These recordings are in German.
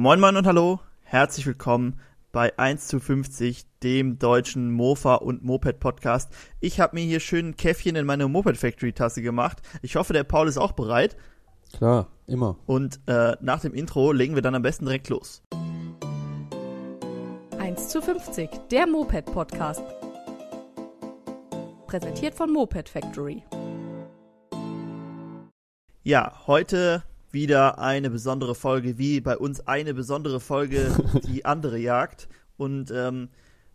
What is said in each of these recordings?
Moin Moin und Hallo, herzlich willkommen bei 1 zu 50, dem deutschen Mofa und Moped Podcast. Ich habe mir hier schön ein Käffchen in meine Moped Factory Tasse gemacht. Ich hoffe, der Paul ist auch bereit. Klar, immer. Und äh, nach dem Intro legen wir dann am besten direkt los. 1 zu 50, der Moped Podcast. Präsentiert von Moped Factory. Ja, heute wieder eine besondere Folge, wie bei uns eine besondere Folge die andere jagt. Und ähm,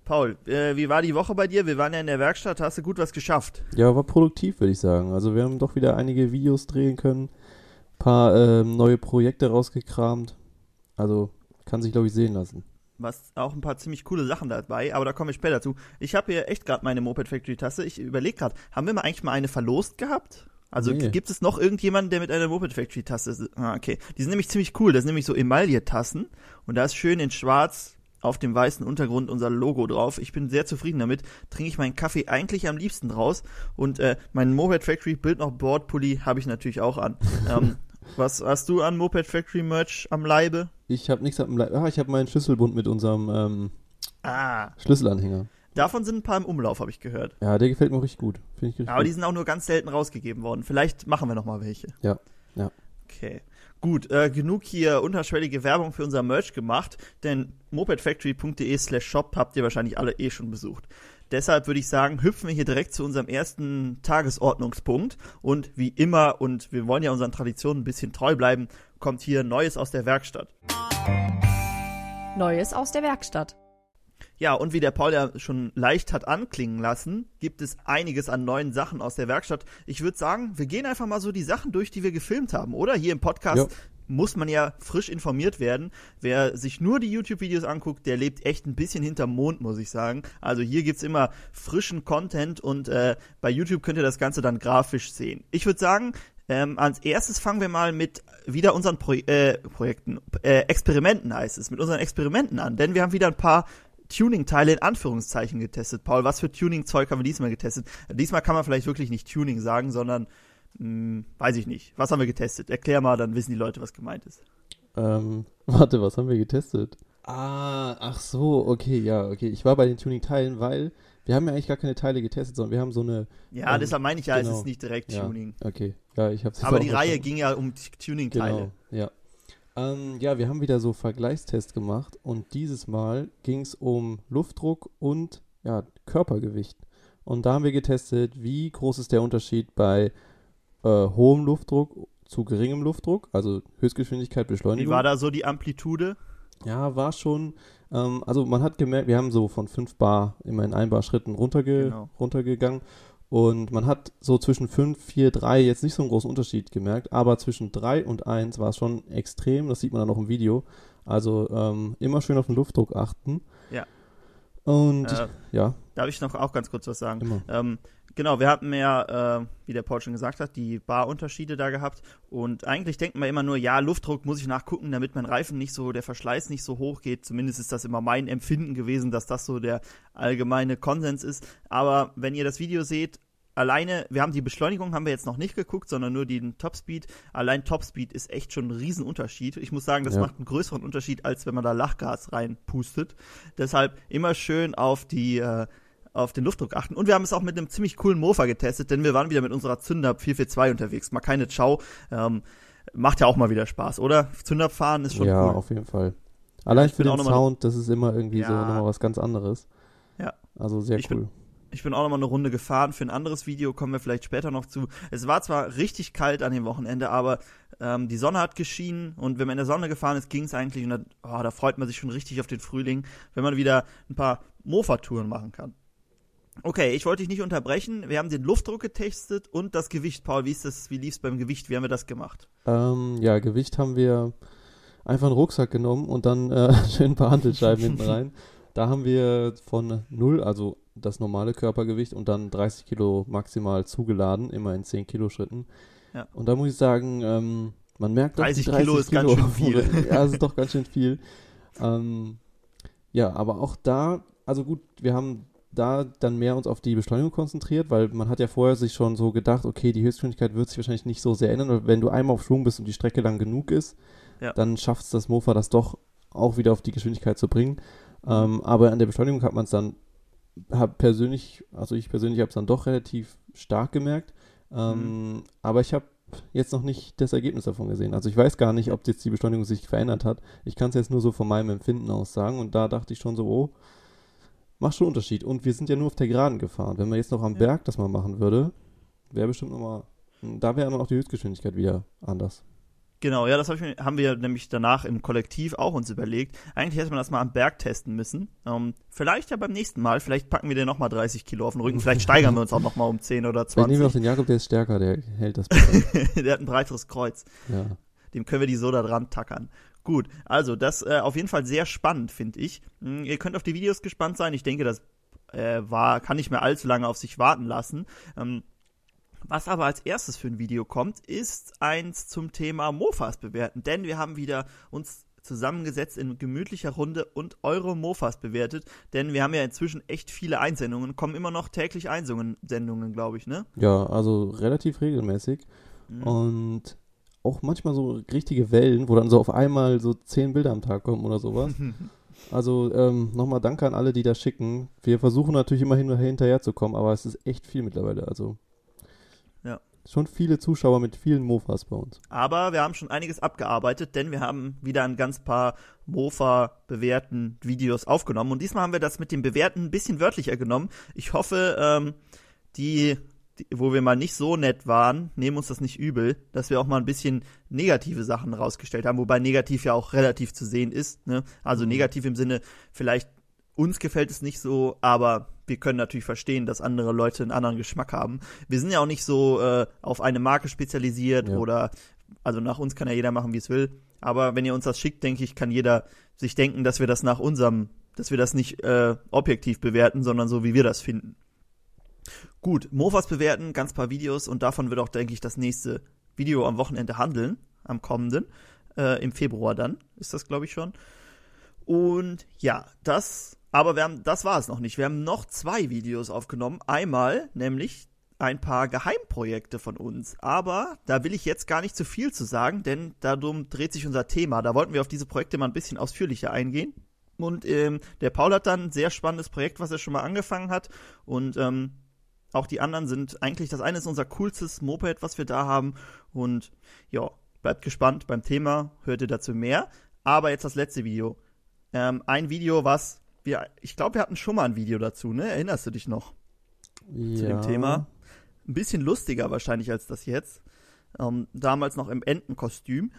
Paul, äh, wie war die Woche bei dir? Wir waren ja in der Werkstatt, hast du gut was geschafft? Ja, war produktiv, würde ich sagen. Also wir haben doch wieder einige Videos drehen können, paar ähm, neue Projekte rausgekramt. Also kann sich, glaube ich, sehen lassen. Was auch ein paar ziemlich coole Sachen dabei, aber da komme ich später zu. Ich habe hier echt gerade meine Moped Factory Tasse. Ich überlege gerade, haben wir mal eigentlich mal eine verlost gehabt? Also Nee. gibt es noch irgendjemanden, der mit einer Moped Factory Tasse ist? Ah, okay. Die sind nämlich ziemlich cool. Das sind nämlich so Emaille-Tassen und da ist schön in schwarz auf dem weißen Untergrund unser Logo drauf. Ich bin sehr zufrieden damit. Trinke ich meinen Kaffee eigentlich am liebsten draus und äh, meinen Moped Factory Bild noch Board Pulli habe ich natürlich auch an. ähm, was hast du an Moped Factory Merch am Leibe? Ich habe nichts am Le Ah, ich habe meinen Schlüsselbund mit unserem ähm, Ah, Schlüsselanhänger. Davon sind ein paar im Umlauf, habe ich gehört. Ja, der gefällt mir richtig gut. Finde ich richtig Aber die gut. sind auch nur ganz selten rausgegeben worden. Vielleicht machen wir noch mal welche. Ja, ja. Okay. Gut, äh, genug hier unterschwellige Werbung für unser Merch gemacht, denn mopedfactory.de slash shop habt ihr wahrscheinlich alle eh schon besucht. Deshalb würde ich sagen, hüpfen wir hier direkt zu unserem ersten Tagesordnungspunkt. Und wie immer, und wir wollen ja unseren Traditionen ein bisschen treu bleiben, kommt hier Neues aus der Werkstatt. Neues aus der Werkstatt. Ja, und wie der Paul ja schon leicht hat anklingen lassen, gibt es einiges an neuen Sachen aus der Werkstatt. Ich würde sagen, wir gehen einfach mal so die Sachen durch, die wir gefilmt haben, oder? Hier im Podcast Ja. muss man ja frisch informiert werden. Wer sich nur die YouTube-Videos anguckt, der lebt echt ein bisschen hinterm Mond, muss ich sagen. Also hier gibt's immer frischen Content und äh, bei YouTube könnt ihr das Ganze dann grafisch sehen. Ich würde sagen, ähm, als erstes fangen wir mal mit wieder unseren Pro äh, Projekten, äh, Experimenten heißt es, mit unseren Experimenten an, denn wir haben wieder ein paar Tuning-Teile in Anführungszeichen getestet. Paul, was für Tuning-Zeug haben wir diesmal getestet? Diesmal kann man vielleicht wirklich nicht Tuning sagen, sondern, mh, weiß ich nicht. Was haben wir getestet? Erklär mal, dann wissen die Leute, was gemeint ist. Ähm, warte, was haben wir getestet? Ah, ach so, okay, ja, okay. Ich war bei den Tuning-Teilen, weil wir haben ja eigentlich gar keine Teile getestet, sondern wir haben so eine. Ja, Ähm, deshalb meine ich ja, es genau. ist nicht direkt Ja, Tuning. okay. Ja, ich hab's Aber die Reihe verstanden. ging ja um Tuning-Teile. Genau, ja. Ähm, ja, wir haben wieder so Vergleichstests gemacht und dieses Mal ging es um Luftdruck und ja, Körpergewicht. Und da haben wir getestet, wie groß ist der Unterschied bei äh, hohem Luftdruck zu geringem Luftdruck, also Höchstgeschwindigkeit, Wie Beschleunigung. war da so die Amplitude? Ja, war schon, ähm, also man hat gemerkt, wir haben so von 5 Bar immer in 1 Bar Schritten runterge Genau. runtergegangen und man hat so zwischen 5, 4, 3 jetzt nicht so einen großen Unterschied gemerkt, aber zwischen 3 und 1 war es schon extrem, das sieht man dann auch im Video. Also ähm, immer schön auf den Luftdruck achten. Ja. Und Äh, ja, Darf ich noch auch ganz kurz was sagen? Ähm, genau, wir hatten ja, äh, wie der Paul schon gesagt hat, die Barunterschiede da gehabt. Und eigentlich denkt man immer nur, ja, Luftdruck muss ich nachgucken, damit mein Reifen nicht so, der Verschleiß nicht so hoch geht. Zumindest ist das immer mein Empfinden gewesen, dass das so der allgemeine Konsens ist. Aber wenn ihr das Video seht, alleine, wir haben die Beschleunigung, haben wir jetzt noch nicht geguckt, sondern nur den Topspeed. Allein Topspeed ist echt schon ein Riesenunterschied. Ich muss sagen, das Ja. macht einen größeren Unterschied, als wenn man da Lachgas reinpustet. Deshalb immer schön auf die, äh, auf den Luftdruck achten. Und wir haben es auch mit einem ziemlich coolen Mofa getestet, denn wir waren wieder mit unserer Zünder 442 unterwegs. Mal keine Ciao. Ähm, macht ja auch mal wieder Spaß, oder? Zünder fahren ist schon ja, cool. auf jeden Fall. Allein ich für bin den Sound, das ist immer irgendwie so Ja. nochmal was ganz anderes. Ja. Also sehr Ich bin- cool. Ich bin auch noch mal eine Runde gefahren für ein anderes Video, kommen wir vielleicht später noch zu. Es war zwar richtig kalt an dem Wochenende, aber ähm, die Sonne hat geschienen und wenn man in der Sonne gefahren ist, ging es eigentlich und da, oh, da freut man sich schon richtig auf den Frühling, wenn man wieder ein paar Mofa-Touren machen kann. Okay, ich wollte dich nicht unterbrechen. Wir haben den Luftdruck getestet und das Gewicht. Paul, wie ist das, wie lief's beim Gewicht? Wie haben wir das gemacht? Ähm, ja, Gewicht haben wir einfach einen Rucksack genommen und dann äh, schön ein paar Hantelscheiben hinten rein. Da haben wir von 0, also das normale Körpergewicht und dann 30 Kilo maximal zugeladen, immer in 10 Kilo Schritten. Ja. Und da muss ich sagen, ähm, man merkt doch, 30 die Kilo ist ganz schön viel. ja, es ist doch ganz schön viel. Ähm, ja, aber auch da, also gut, wir haben da dann mehr uns auf die Beschleunigung konzentriert, weil man hat ja vorher sich schon so gedacht, okay, die Höchstgeschwindigkeit wird sich wahrscheinlich nicht so sehr ändern. Und wenn du einmal auf Schwung bist und die Strecke lang genug ist, Ja. dann schafft es das Mofa das doch auch wieder auf die Geschwindigkeit zu bringen. Ähm, aber an der Beschleunigung hat man es dann, hab persönlich, also ich persönlich habe es dann doch relativ stark gemerkt. Ähm, Mhm. Aber ich habe jetzt noch nicht das Ergebnis davon gesehen. Also ich weiß gar nicht, ob jetzt die Beschleunigung sich verändert hat. Ich kann es jetzt nur so von meinem Empfinden aus sagen und da dachte ich schon so, oh, macht schon Unterschied. Und wir sind ja nur auf der Geraden gefahren. Wenn man jetzt noch am Ja. Berg das mal machen würde, wäre bestimmt nochmal, da wäre dann auch die Höchstgeschwindigkeit wieder anders. Genau, ja, das hab ich, haben wir nämlich danach im Kollektiv auch uns überlegt. Eigentlich hätte man das mal am Berg testen müssen. Ähm, vielleicht ja beim nächsten Mal. Vielleicht packen wir dir nochmal 30 Kilo auf den Rücken. Vielleicht steigern wir uns auch nochmal um 10 oder Vielleicht nehmen wir auch 20. den Jakob, der ist stärker, der hält das besser. Der hat ein breiteres Kreuz. ja. Dem können wir die so da dran tackern. Gut, also das äh, auf jeden Fall sehr spannend, finde ich. Hm, ihr könnt auf die Videos gespannt sein. Ich denke, das äh, war, kann nicht mehr allzu lange auf sich warten lassen. Ähm, was aber als erstes für ein Video kommt, ist eins zum Thema Mofas bewerten. Denn wir haben wieder uns zusammengesetzt in gemütlicher Runde und eure Mofas bewertet. Denn wir haben ja inzwischen echt viele Einsendungen. Kommen immer noch täglich Einsendungen, Sendungen, glaube ich, ne? ja, also relativ regelmäßig. Mhm. Und auch manchmal so richtige Wellen, wo dann so auf einmal so zehn Bilder am Tag kommen oder sowas. Also ähm, nochmal danke an alle, die das schicken. Wir versuchen natürlich immer hin hinterher zu kommen, aber es ist echt viel mittlerweile. Also Ja. schon viele Zuschauer mit vielen Mofas bei uns. Aber wir haben schon einiges abgearbeitet, denn wir haben wieder ein ganz paar Mofa bewerten Videos aufgenommen. Und diesmal haben wir das mit dem Bewerten ein bisschen wörtlicher genommen. Ich hoffe, ähm, die, wo wir mal nicht so nett waren, nehmen uns das nicht übel, dass wir auch mal ein bisschen negative Sachen rausgestellt haben, wobei negativ ja auch relativ zu sehen ist. Ne? Also negativ im Sinne, vielleicht uns gefällt es nicht so, aber wir können natürlich verstehen, dass andere Leute einen anderen Geschmack haben. Wir sind ja auch nicht so äh, auf eine Marke spezialisiert Ja. oder also nach uns kann ja jeder machen, wie es will. Aber wenn ihr uns das schickt, denke ich, kann jeder sich denken, dass wir das nach unserem, dass wir das nicht äh, objektiv bewerten, sondern so, wie wir das finden. Gut, Mofas bewerten, ganz paar Videos und davon wird auch, denke ich, das nächste Video am Wochenende handeln, am kommenden, äh, im Februar dann, ist das, glaube ich, schon. Und ja, das, aber wir haben, das war es noch nicht. Wir haben noch zwei Videos aufgenommen. Einmal, nämlich ein paar Geheimprojekte von uns. Aber da will ich jetzt gar nicht zu viel zu sagen, denn darum dreht sich unser Thema. Da wollten wir auf diese Projekte mal ein bisschen ausführlicher eingehen. Und ähm, der Paul hat dann ein sehr spannendes Projekt, was er schon mal angefangen hat. Und ähm, auch die anderen sind eigentlich, das eine ist unser coolstes Moped, was wir da haben. Und ja, bleibt gespannt beim Thema, hört ihr dazu mehr. Aber jetzt das letzte Video. Ähm, ein Video, was wir, ich glaube, wir hatten schon mal ein Video dazu, ne? Erinnerst du dich noch? Ja. zu dem Thema. Ein bisschen lustiger wahrscheinlich als das jetzt. Ähm, damals noch im Entenkostüm.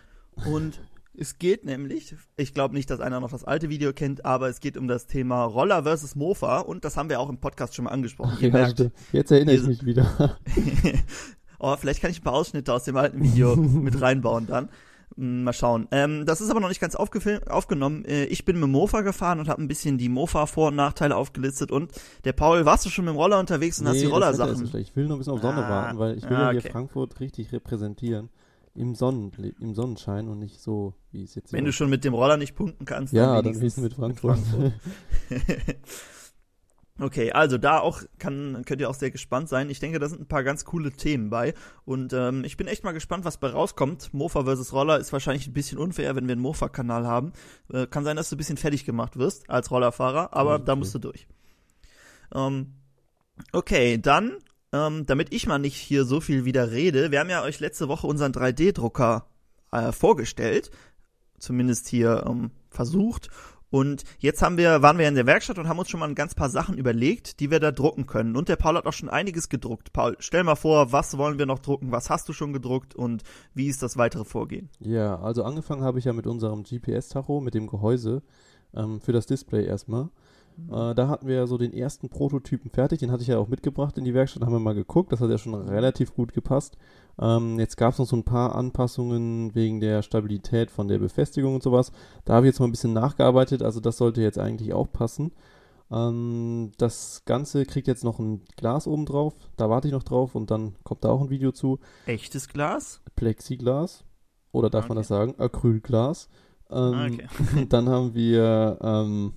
Und es geht nämlich, ich glaube nicht, dass einer noch das alte Video kennt, aber es geht um das Thema Roller versus Mofa und das haben wir auch im Podcast schon mal angesprochen. Ihr Ja, merkt. Jetzt erinnere ich mich wieder. oh, vielleicht kann ich ein paar Ausschnitte aus dem alten Video mit reinbauen dann. Hm, Mal schauen. Ähm, das ist aber noch nicht ganz aufgenommen. Äh, ich bin mit Mofa gefahren und habe ein bisschen die Mofa-Vor- und Nachteile aufgelistet. Und der Paul, warst du schon mit dem Roller unterwegs und hast die Rollersachen? Ich will nur ein bisschen auf Sonne Ah, warten, weil ich will ah, ja okay. hier Frankfurt richtig repräsentieren. Im, Sonnen, im Sonnenschein und nicht so, wie es jetzt Wenn hier du schon mit dem Roller nicht punkten kannst, Ja, dann wenigstens wenigstens mit Frankfurt. Okay, also da auch kann, könnt ihr auch sehr gespannt sein. Ich denke, da sind ein paar ganz coole Themen bei. Und ähm, ich bin echt mal gespannt, was bei rauskommt. Mofa versus Roller ist wahrscheinlich ein bisschen unfair, wenn wir einen Mofa-Kanal haben. Äh, kann sein, dass du ein bisschen fertig gemacht wirst als Rollerfahrer, aber Okay. da musst du durch. Ähm, okay, dann, ähm, damit ich mal nicht hier so viel wieder rede, wir haben ja euch letzte Woche unseren 3D-Drucker äh, vorgestellt. Zumindest hier ähm, versucht. Und jetzt haben wir, waren wir in der Werkstatt und haben uns schon mal ein ganz paar Sachen überlegt, die wir da drucken können. Und der Paul hat auch schon einiges gedruckt. Paul, stell mal vor, was wollen wir noch drucken? Was hast du schon gedruckt und wie ist das weitere Vorgehen? Ja, also angefangen habe ich ja mit unserem GPS-Tacho, mit dem Gehäuse ähm, für das Display erstmal. Äh, da hatten wir ja so den ersten Prototypen fertig, den hatte ich ja auch mitgebracht in die Werkstatt, haben wir mal geguckt, das hat ja schon relativ gut gepasst. Ähm, jetzt gab es noch so ein paar Anpassungen wegen der Stabilität von der Befestigung und sowas. Da habe ich jetzt mal ein bisschen nachgearbeitet, also das sollte jetzt eigentlich auch passen. Ähm, das Ganze kriegt jetzt noch ein Glas oben drauf, da warte ich noch drauf und dann kommt da auch ein Video zu. Echtes Glas? Plexiglas oder darf man Okay. das sagen? Acrylglas. Ähm, Ah, okay. dann haben wir, ähm,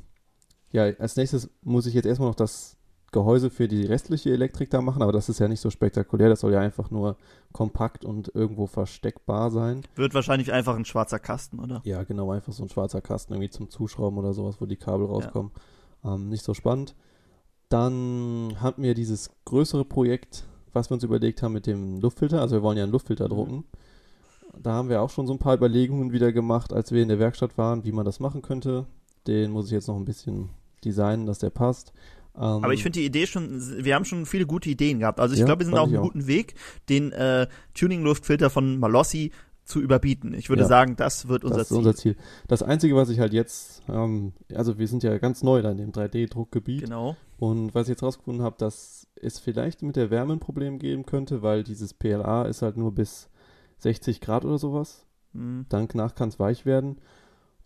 ja, als nächstes muss ich jetzt erstmal noch das Gehäuse für die restliche Elektrik da machen, aber das ist ja nicht so spektakulär. Das soll ja einfach nur kompakt und irgendwo versteckbar sein. Wird wahrscheinlich einfach ein schwarzer Kasten, oder? Ja, genau, einfach so ein schwarzer Kasten irgendwie zum Zuschrauben oder sowas, wo die Kabel rauskommen. Ähm, nicht so spannend. Dann hatten wir dieses größere Projekt, was wir uns überlegt haben mit dem Luftfilter. Also wir wollen ja einen Luftfilter Mhm. drucken. Da haben wir auch schon so ein paar Überlegungen wieder gemacht, als wir in der Werkstatt waren, wie man das machen könnte. Den muss ich jetzt noch ein bisschen designen, dass der passt. Ähm, Aber ich finde die Idee schon, wir haben schon viele gute Ideen gehabt. Also ich Ja, glaube, wir sind auf einem auch. guten Weg, den äh, Tuning-Luftfilter von Malossi zu überbieten. Ich würde Ja. sagen, das wird unser das ist Ziel. unser Ziel. Das Einzige, was ich halt jetzt, ähm, also wir sind ja ganz neu da in dem 3D-Druckgebiet. Genau. Und was ich jetzt rausgefunden habe, dass es vielleicht mit der Wärme ein Problem geben könnte, weil dieses PLA ist halt nur bis 60 Grad oder sowas. Hm. Danach kann es weich werden.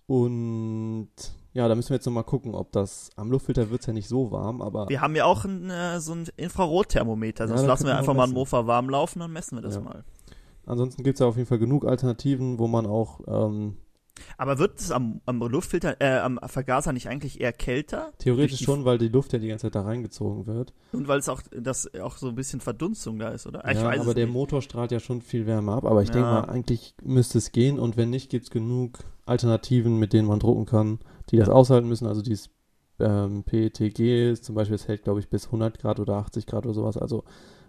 Und ja, da müssen wir jetzt nochmal gucken, ob das am Luftfilter wird es ja nicht so warm, aber Wir haben ja auch ein, äh, so ein Infrarotthermometer. Ja, Sonst da lassen wir einfach mal ein messen. Mofa warm laufen, dann messen wir das Ja. mal. ansonsten gibt es ja auf jeden Fall genug Alternativen, wo man auch, ähm, Aber wird es am, am Luftfilter, äh, am Vergaser nicht eigentlich eher kälter? theoretisch schon, weil die Luft ja die ganze Zeit da reingezogen wird. Und weil es auch, das auch so ein bisschen Verdunstung da ist, oder? Ah, Ich ja, aber der nicht. Motor strahlt ja schon viel Wärme ab, aber ich Ja. denke mal, eigentlich müsste es gehen und wenn nicht, gibt es genug Alternativen, mit denen man drucken kann, die das aushalten müssen. Also dieses ähm, PETG ist zum Beispiel, es hält glaube ich bis 100 Grad oder 80 Grad oder sowas, also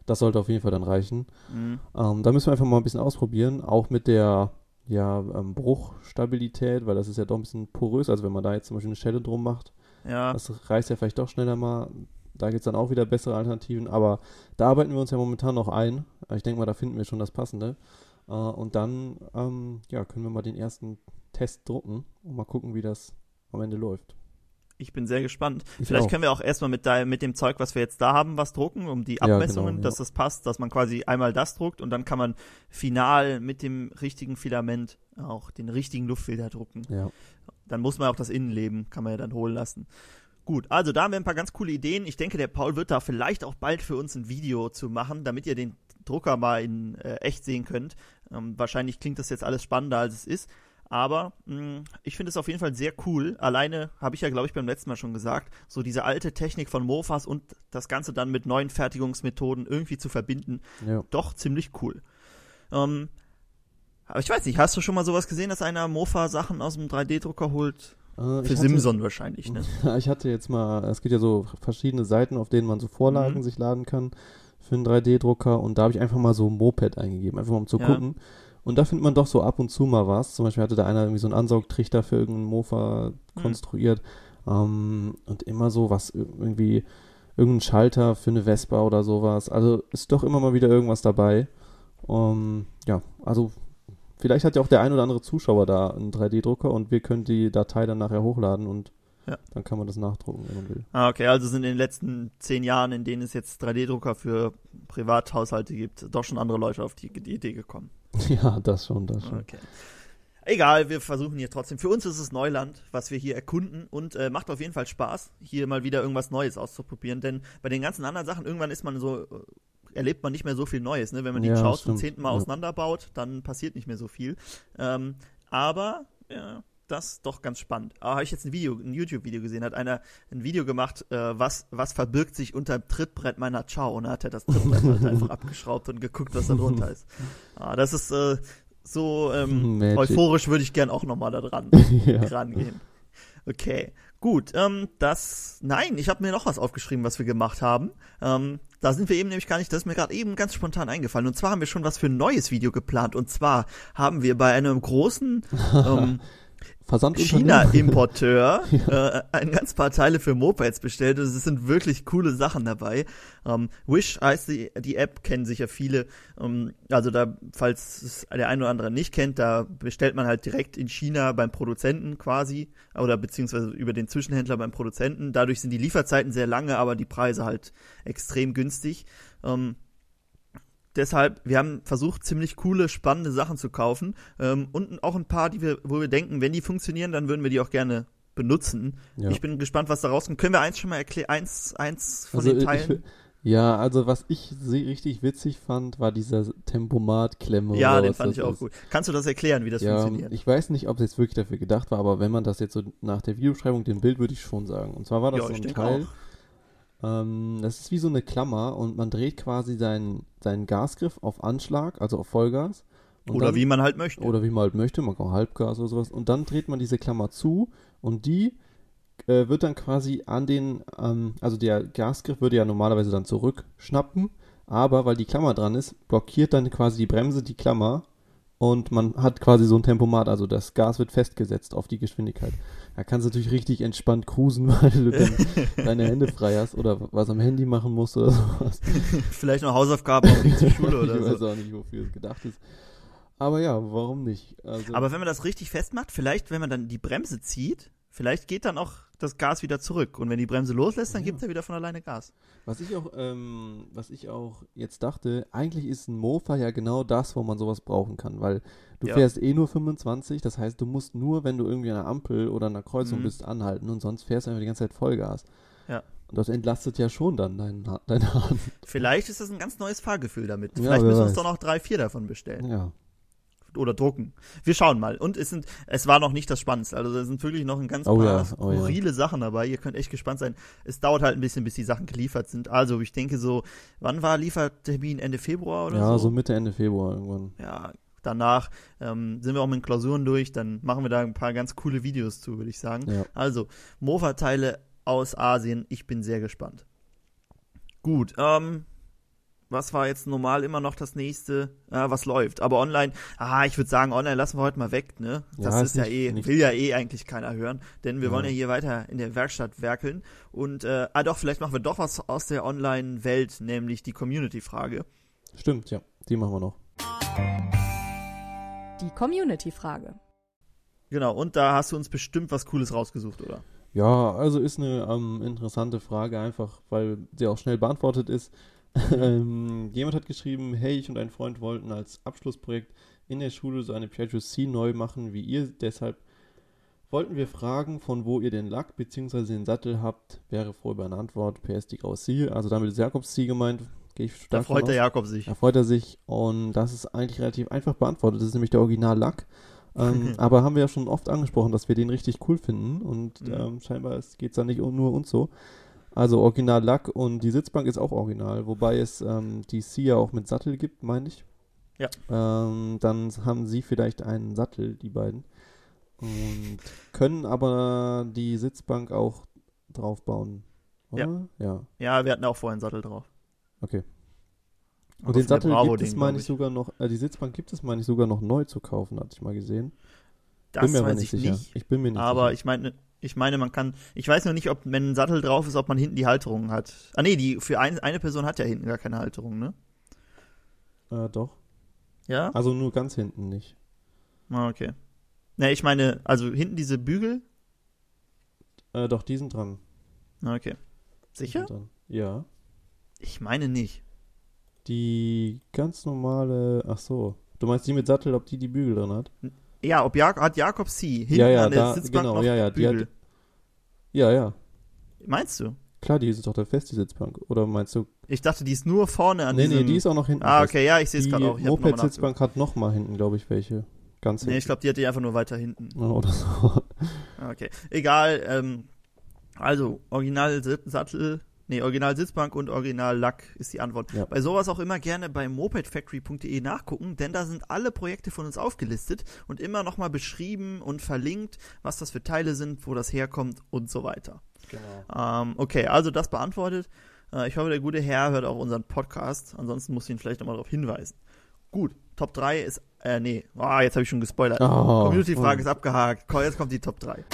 das sollte auf jeden Fall dann reichen. Mhm. Ähm, da müssen wir einfach mal ein bisschen ausprobieren, auch mit der ja, ähm, Bruchstabilität, weil das ist ja doch ein bisschen porös, also wenn man da jetzt zum Beispiel eine Schelle drum macht, Ja. das reißt ja vielleicht doch schneller mal. Da gibt es dann auch wieder bessere Alternativen, aber da arbeiten wir uns ja momentan noch ein. Ich denke mal, da finden wir schon das Passende. Äh, und dann ähm, ja, können wir mal den ersten Test drucken und mal gucken, wie das am Ende läuft. Ich bin sehr gespannt. Ich Vielleicht auch. können wir auch erstmal mit, mit dem Zeug, was wir jetzt da haben, was drucken, um die Ja, genau, Abmessungen, ja. dass das passt, dass man quasi einmal das druckt und dann kann man final mit dem richtigen Filament auch den richtigen Luftfilter drucken. Ja. Dann muss man auch das Innenleben, kann man ja dann holen lassen. Gut, also da haben wir ein paar ganz coole Ideen. Ich denke, der Paul wird da vielleicht auch bald für uns ein Video zu machen, damit ihr den Drucker mal in äh, echt sehen könnt. Ähm, wahrscheinlich klingt das jetzt alles spannender, als es ist. Aber mh, ich finde es auf jeden Fall sehr cool. Alleine habe ich ja, glaube ich, beim letzten Mal schon gesagt, so diese alte Technik von Mofas und das Ganze dann mit neuen Fertigungsmethoden irgendwie zu verbinden, ja. doch ziemlich cool. Ähm, aber ich weiß nicht, hast du schon mal sowas gesehen, dass einer Mofa-Sachen aus dem 3D-Drucker holt? Äh, Für hatte- Simson wahrscheinlich, ne? Ich hatte jetzt mal, es gibt ja so verschiedene Seiten, auf denen man so Vorlagen Mhm. sich laden kann für einen 3D-Drucker und da habe ich einfach mal so Moped eingegeben, einfach mal um zu Ja. gucken. Und da findet man doch so ab und zu mal was. Zum Beispiel hatte da einer irgendwie so einen Ansaugtrichter für irgendeinen Mofa Mhm. konstruiert ähm, und immer so was irgendwie, irgendein Schalter für eine Vespa oder sowas. Also ist doch immer mal wieder irgendwas dabei. Ähm, ja, also vielleicht hat ja auch der ein oder andere Zuschauer da einen 3D-Drucker und wir können die Datei dann nachher hochladen und Ja. dann kann man das nachdrucken, wenn man will. Ah, okay, also sind in den letzten zehn Jahren, in denen es jetzt 3D-Drucker für Privathaushalte gibt, doch schon andere Leute auf die, die Idee gekommen. Ja, das schon, das schon. Okay. Egal, wir versuchen hier trotzdem. Für uns ist es Neuland, was wir hier erkunden und äh, macht auf jeden Fall Spaß, hier mal wieder irgendwas Neues auszuprobieren. Denn bei den ganzen anderen Sachen, irgendwann ist man so, äh, erlebt man nicht mehr so viel Neues. Ne? Wenn man die Ja, Chaos zum zehnten Mal Ja. auseinanderbaut, dann passiert nicht mehr so viel. Ähm, aber ja, das ist doch ganz spannend. Ah, habe ich jetzt ein Video, ein YouTube-Video gesehen, hat einer ein Video gemacht, äh, was, was verbirgt sich unter dem Trittbrett meiner Ciao. Und hat er das Trittbrett halt einfach abgeschraubt und geguckt, was da drunter ist. Ah, das ist äh, so ähm, Magic. euphorisch würde ich gern auch nochmal da dran ja. rangehen. Okay, gut. Ähm, das, nein, ich habe mir noch was aufgeschrieben, was wir gemacht haben. Ähm, da sind wir eben nämlich gar nicht, das ist mir gerade eben ganz spontan eingefallen. Und zwar haben wir schon was für ein neues Video geplant. Und zwar haben wir bei einem großen ähm. China-Importeur äh, ein ganz paar Teile für Mopeds bestellt. Und es sind wirklich coole Sachen dabei. Ähm, Wish heißt die, die App, kennen sicher viele. Ähm, also da, falls es der eine oder andere nicht kennt, da bestellt man halt direkt in China beim Produzenten quasi oder beziehungsweise über den Zwischenhändler beim Produzenten. Dadurch sind die Lieferzeiten sehr lange, aber die Preise halt extrem günstig. Ähm, deshalb, wir haben versucht, ziemlich coole, spannende Sachen zu kaufen ähm, und auch ein paar, die wir, wo wir denken, wenn die funktionieren, dann würden wir die auch gerne benutzen. Ja. Ich bin gespannt, was da rauskommt. Können wir eins schon mal erklären? Eins, eins von Also, den ich- Teilen? Ja, also was ich richtig witzig fand, war dieser Tempomat-Klemme. ja, den fand ich auch ist. gut. Kannst du das erklären, wie das ja, funktioniert? ich weiß nicht, ob es jetzt wirklich dafür gedacht war, aber wenn man das jetzt so nach der Videobeschreibung, dem Bild würde ich schon sagen. Und zwar war das Ja, so ich ein Teil, Ähm, das ist wie so eine Klammer und man dreht quasi seinen, seinen Gasgriff auf Anschlag, also auf Vollgas. Oder dann, wie man halt möchte. Oder wie man halt möchte, man kann auch Halbgas oder sowas. Und dann dreht man diese Klammer zu und die äh, wird dann quasi an den, ähm, also der Gasgriff würde ja normalerweise dann zurückschnappen, aber weil die Klammer dran ist, blockiert dann quasi die Bremse die Klammer und man hat quasi so ein Tempomat, also das Gas wird festgesetzt auf die Geschwindigkeit. Da kannst du natürlich richtig entspannt cruisen, weil du dann deine Hände frei hast oder was am Handy machen musst oder sowas. Vielleicht noch Hausaufgaben auf die zur Schule ich oder weiß so. auch nicht, wofür es gedacht ist. Aber ja, warum nicht? Also, Aber wenn man das richtig festmacht, vielleicht, wenn man dann die Bremse zieht, vielleicht geht dann auch das Gas wieder zurück. Und wenn die Bremse loslässt, dann Ja. gibt er wieder von alleine Gas. Was ich auch, ähm, was ich auch jetzt dachte, eigentlich ist ein Mofa ja genau das, wo man sowas brauchen kann, weil du Ja. fährst eh nur 25, das heißt, du musst nur, wenn du irgendwie an einer Ampel oder einer Kreuzung Mhm. bist, anhalten und sonst fährst du einfach die ganze Zeit Vollgas. Ja. Und das entlastet ja schon dann dein, deine Hand. Vielleicht ist das ein ganz neues Fahrgefühl damit. Ja, Vielleicht wer müssen wir uns doch noch drei, vier davon bestellen. Ja. Oder drucken. Wir schauen mal. Und es sind, es war noch nicht das Spannendste. Also da sind wirklich noch ein ganz Oh paar ja, oh ja. skurrile Sachen dabei. Ihr könnt echt gespannt sein. Es dauert halt ein bisschen, bis die Sachen geliefert sind. Also ich denke so, wann war Liefertermin? Ende Februar oder Ja, so? so Mitte, Ende Februar irgendwann. ja, danach ähm, sind wir auch mit den Klausuren durch, dann machen wir da ein paar ganz coole Videos zu, würde ich sagen. Ja. Also, Mofa-Teile aus Asien, ich bin sehr gespannt. Gut, ähm, was war jetzt normal immer noch das nächste? Ah, was läuft? Aber online, ah, ich würde sagen, online lassen wir heute mal weg, ne? Das Ja, ist ist ja nicht- eh, nicht- will ja eh eigentlich keiner hören, denn wir Ja. wollen ja hier weiter in der Werkstatt werkeln. Und, äh, ah doch, vielleicht machen wir doch was aus der Online-Welt, nämlich die Community-Frage. Stimmt, ja. Die machen wir noch. Die Community-Frage. Genau, und da hast du uns bestimmt was Cooles rausgesucht, oder? Ja, also ist eine ähm, interessante Frage, einfach weil sie auch schnell beantwortet ist. Ähm, jemand hat geschrieben, hey, ich und ein Freund wollten als Abschlussprojekt in der Schule so eine C neu machen wie ihr. Deshalb wollten wir fragen, von wo ihr den Lack bzw. den Sattel habt. Wäre froh über eine Antwort. PS die C. Also damit ist Jakobs C gemeint. Gehe ich Da freut der. Jakob sich. Da freut er sich und das ist eigentlich relativ einfach beantwortet. Das ist nämlich der Originallack. Ähm, aber haben wir ja schon oft angesprochen, dass wir den richtig cool finden und Mhm. ähm, scheinbar geht es da nicht nur uns so. Also Originallack und die Sitzbank ist auch original, wobei es ähm, die C ja auch mit Sattel gibt, meine ich. Ja. Ähm, dann haben sie vielleicht einen Sattel, die beiden. Und können aber die Sitzbank auch draufbauen. Oder? Ja. Ja, wir hatten auch vorher einen Sattel drauf. Okay. Aber Und den von der Sattel gibt es, meine glaub ich, sogar noch, äh, die Sitzbank gibt es, meine ich, sogar noch neu zu kaufen, hatte ich mal gesehen. Das bin mir aber weiß nicht ich sicher. nicht. Ich bin mir nicht aber sicher. ich meine, ich meine, man kann, ich weiß noch nicht, ob, wenn ein Sattel drauf ist, ob man hinten die Halterung hat. Ah nee, die, für ein, eine Person hat ja hinten gar keine Halterung, ne? Äh, doch. Ja? Also nur ganz hinten nicht. Ah, okay. Ne, ich meine, also hinten diese Bügel? Äh, doch, die sind dran. Ah, okay. Die Sicher? Sind dran. Ja. Ich meine nicht. Die ganz normale, ach so. Du meinst die mit Sattel, ob die die Bügel drin hat? Ja, ob Jak hat Jakob C. Hinten Ja, ja, an der da- Sitzbank genau, noch ja, ja, die Bügel. hat- Ja, ja. Meinst du? Klar, die ist doch da fest, die Sitzbank. Oder meinst du? Ich dachte, die ist nur vorne an nee, diesem... nee, die ist auch noch hinten. Ah, fest. okay, ja, ich sehe es Die gerade auch. Nachgeguckt. Moped-Sitzbank hat noch mal hinten, glaube ich, welche. Ganz Nee, ich hinten. glaube, die hat die einfach nur weiter hinten. Oder so. Ah, Okay, egal. Ähm, also, Original Sattel, nee, Original Sitzbank und Original Lack ist die Antwort. Ja. Bei sowas auch immer gerne bei mopedfactory.de nachgucken, denn da sind alle Projekte von uns aufgelistet und immer nochmal beschrieben und verlinkt, was das für Teile sind, wo das herkommt und so weiter. Genau. Ähm, okay, also das beantwortet. Äh, ich hoffe, der gute Herr hört auch unseren Podcast. Ansonsten muss ich ihn vielleicht nochmal darauf hinweisen. Gut, Top 3 ist, äh, nee, ah, jetzt habe ich schon gespoilert. Oh, Community-Frage oh. ist abgehakt. Komm, Jetzt kommt die Top 3.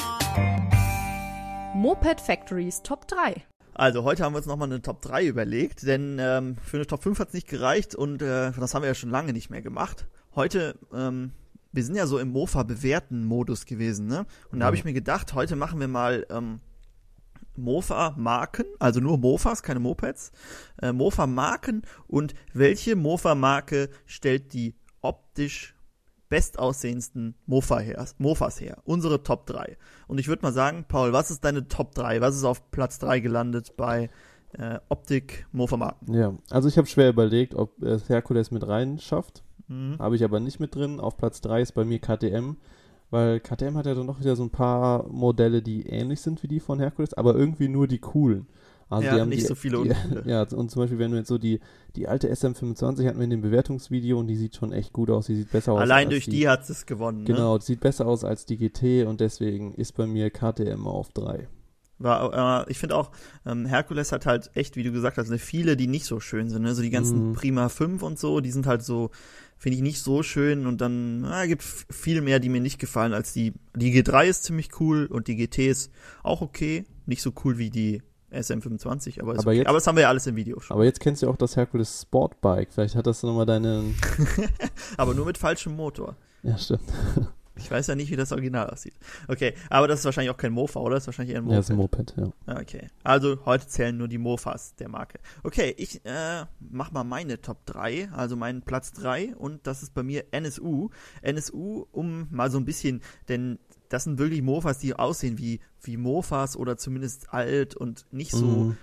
Moped Factories Top 3. Also, heute haben wir uns nochmal eine Top 3 überlegt, denn ähm, für eine Top 5 hat es nicht gereicht und äh, das haben wir ja schon lange nicht mehr gemacht. Heute, ähm, wir sind ja so im Mofa-bewerten-Modus gewesen, ne? Und da habe ich mir gedacht, heute machen wir mal ähm, Mofa-Marken, also nur Mofas, keine Mopeds. Äh, Mofa-Marken und welche Mofa-Marke stellt die optisch bestaussehendsten Mofa her, Mofas her? Unsere Top 3. Und ich würde mal sagen, Paul, was ist deine Top 3? Was ist auf Platz 3 gelandet bei äh, Optik Mofa-Marken? Ja, also ich habe schwer überlegt, ob es Herkules mit rein schafft. Mhm. Habe ich aber nicht mit drin. Auf Platz 3 ist bei mir KTM, weil KTM hat ja dann noch wieder so ein paar Modelle, die ähnlich sind wie die von Herkules, aber irgendwie nur die coolen. Also Ja, die haben nicht die, so viele die. Ja, und zum Beispiel, wenn du jetzt so die, die alte SM25 hatten wir in dem Bewertungsvideo und die sieht schon echt gut aus. Die sieht besser aus. Allein durch die, die hat es gewonnen. Ne? Genau, die sieht besser aus als die GT und deswegen ist bei mir KTM auf 3. War, äh, ich finde auch, ähm, Herkules hat halt echt, wie du gesagt hast, ne, viele, die nicht so schön sind. Ne? So die ganzen Mhm. Prima 5 und so, die sind halt so, finde ich nicht so schön. Und dann na, gibt viel mehr, die mir nicht gefallen als die. Die G3 ist ziemlich cool und die GT ist auch okay. Nicht so cool wie die SM25, aber, Aber okay. jetzt- aber das haben wir ja alles im Video schon. Aber jetzt kennst du auch das Hercules Sportbike. Vielleicht hat das nochmal deinen. Aber nur mit falschem Motor. Ja, stimmt. Ich weiß ja nicht, wie das Original aussieht. Okay, aber das ist wahrscheinlich auch kein Mofa, oder? Das ist wahrscheinlich eher ein Ja, ist Moped. ein Moped, ja. Okay, also heute zählen nur die Mofas der Marke. Okay, ich äh, mach mal meine Top 3, also meinen Platz 3 und das ist bei mir NSU. NSU, um mal so ein bisschen, denn das sind wirklich Mofas, die aussehen wie, wie Mofas oder zumindest alt und nicht so Mhm.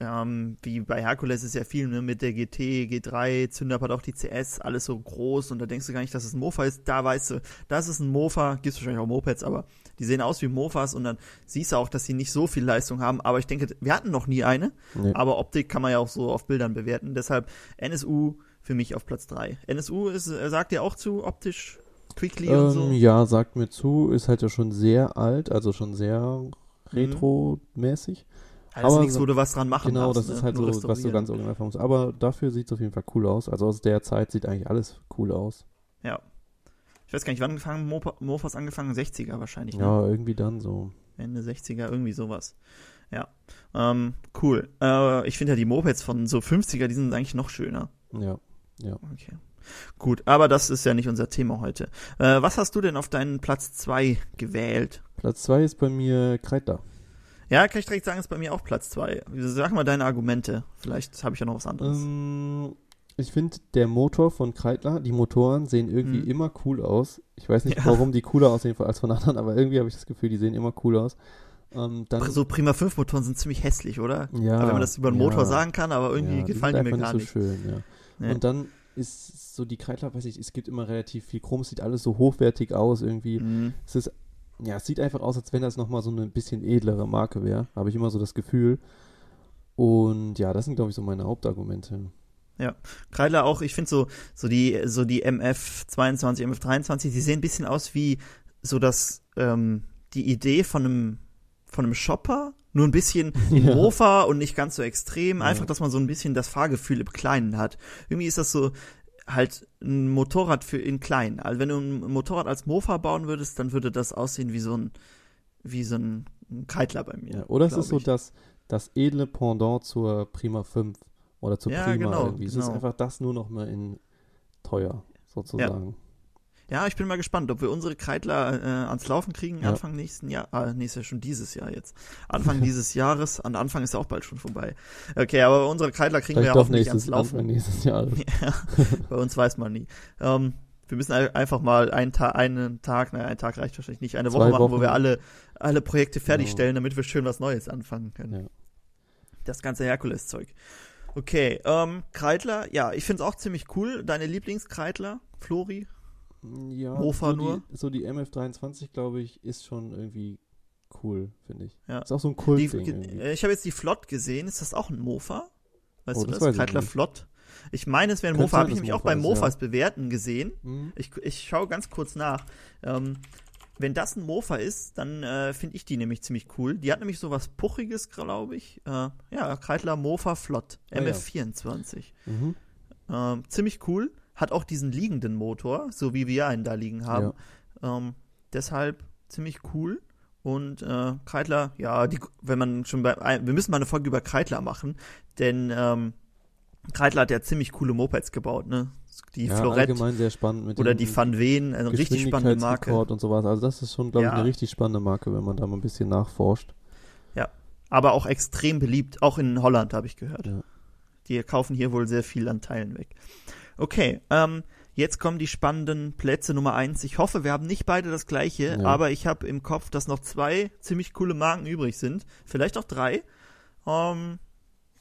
ähm, wie bei Herkules ist ja viel ne, mit der GT, G3, Zünder hat auch die CS, alles so groß und da denkst du gar nicht, dass es ein Mofa ist. Da weißt du, das ist ein Mofa, gibt wahrscheinlich auch Mopeds, aber die sehen aus wie Mofas und dann siehst du auch, dass sie nicht so viel Leistung haben. Aber ich denke, wir hatten noch nie eine, Nee. aber Optik kann man ja auch so auf Bildern bewerten. Deshalb NSU für mich auf Platz 3. NSU ist, äh, sagt ihr auch zu optisch quickly und so? Ähm, ja, sagt mir zu, ist halt ja schon sehr alt, also schon sehr Mhm. retro-mäßig. Also ist aber nichts, wo du was dran machen Genau, darfst. das ist ne? halt so, Nur was du ganz original von uns. Aber dafür sieht es auf jeden Fall cool aus. Also aus der Zeit sieht eigentlich alles cool aus. Ja. Ich weiß gar nicht, wann angefangen, Mopa, Mofas angefangen? 60er wahrscheinlich. Ne? Ja, irgendwie dann so. Ende 60er, irgendwie sowas. Ja. Ähm, cool. Äh, ich finde ja die Mopeds von so 50er, die sind eigentlich noch schöner. Ja. Okay. Gut, aber das ist ja nicht unser Thema heute. Äh, was hast du denn auf deinen Platz 2 gewählt? Platz 2 ist bei mir Kreidler. Ja, kann ich direkt sagen, ist bei mir auch Platz 2. Sag mal deine Argumente. Vielleicht habe ich ja noch was anderes. Ähm, ich finde, der Motor von Kreidler, die Motoren sehen irgendwie Mhm. immer cool aus. Ich weiß nicht, Ja. warum die cooler aussehen als von anderen, aber irgendwie habe ich das Gefühl, die sehen immer cool aus. Ähm, dann, so Prima 5 Motoren sind ziemlich hässlich, oder? ja, Aber wenn man das über den ja, Motor sagen kann, aber irgendwie ja, gefallen die, mir gar nicht. so schön, ja. Und dann ist so die Kreidler, weiß ich, es gibt immer relativ viel Chrom, es sieht alles so hochwertig aus irgendwie. Mhm. Es ist, ja, es sieht einfach aus, als wenn das nochmal so eine bisschen edlere Marke wäre. Habe ich immer so das Gefühl. Und ja, das sind, glaube ich, so meine Hauptargumente. Kreidler auch, ich finde so, so die, so die MF22, MF23, die sehen ein bisschen aus wie so das, ähm, die Idee von einem, von einem Shopper, nur ein bisschen in Ja. Mofa und nicht ganz so extrem. Einfach, dass man so ein bisschen das Fahrgefühl im Kleinen hat. Irgendwie ist das so halt ein Motorrad für in klein. Also wenn du ein Motorrad als Mofa bauen würdest, dann würde das aussehen wie so ein, wie so ein Kreidler bei mir. Ja, oder es ist so das, das edle Pendant zur Prima 5 oder zur Ja, Prima genau, irgendwie. Es ist genau. einfach das nur noch mal in teuer, sozusagen. Ja, ich bin mal gespannt, ob wir unsere Kreidler äh, ans Laufen kriegen Ja. Anfang nächsten Jahr. Ah, nee, ist ja schon dieses Jahr jetzt. Anfang dieses Jahres. An Anfang ist ja auch bald schon vorbei. Okay, aber unsere Kreidler kriegen wir Vielleicht ja doch hoffentlich ans nächstes, Laufen. Anfang nächstes Jahres. Ja, bei uns weiß man nie. Ähm, wir müssen ein- einfach mal einen, Ta einen Tag, naja, ein Tag reicht wahrscheinlich nicht, eine Zwei Woche machen, wo Wochen. wir alle, alle Projekte Genau. fertigstellen, damit wir schön was Neues anfangen können. Ja. Das ganze Herkules-Zeug. Okay, ähm, Kreidler, ja, ich finde es auch ziemlich cool. Deine Lieblingskreidler, Flori? Ja, Mofa so nur? Die, so die MF23, glaube ich, ist schon irgendwie cool, finde ich. Ja. Ist auch so ein Kultding äh, ich habe jetzt die Flott gesehen. Ist das auch ein Mofa? Weißt Oh, du das das? Kreidler. Flott. Ich meine, es wäre ein Mofa. Habe ich nämlich auch Mofa beim ist, ja. Mofas bewerten gesehen. Mhm. Ich, ich schaue ganz kurz nach. Ähm, wenn das ein Mofa ist, dann äh, finde ich die nämlich ziemlich cool. Die hat nämlich so was Puchiges, glaube ich. Äh, ja, Kreidler Mofa Flott. Ah, ja. MF24. Mhm. Ähm, ziemlich cool. Hat auch diesen liegenden Motor, so wie wir einen da liegen haben. Ähm, deshalb ziemlich cool. Und äh, Kreidler, ja, die, wenn man schon bei, wir müssen mal eine Folge über Kreidler machen, denn ähm, Kreidler hat ja ziemlich coole Mopeds gebaut, ne? Die ja, Florette allgemein sehr spannend mit oder die Van Ven, eine richtig spannende Marke. Geschwindigkeitsrekord und sowas. Also das ist schon, glaube ich, Ja. eine richtig spannende Marke, wenn man da mal ein bisschen nachforscht. Aber auch extrem beliebt, auch in Holland habe ich gehört. Ja. Die kaufen hier wohl sehr viel an Teilen weg. Okay, ähm, jetzt kommen die spannenden Plätze Nummer eins. Ich hoffe, wir haben nicht beide das gleiche, Ja. aber ich habe im Kopf, dass noch zwei ziemlich coole Marken übrig sind. Vielleicht auch drei. Ähm,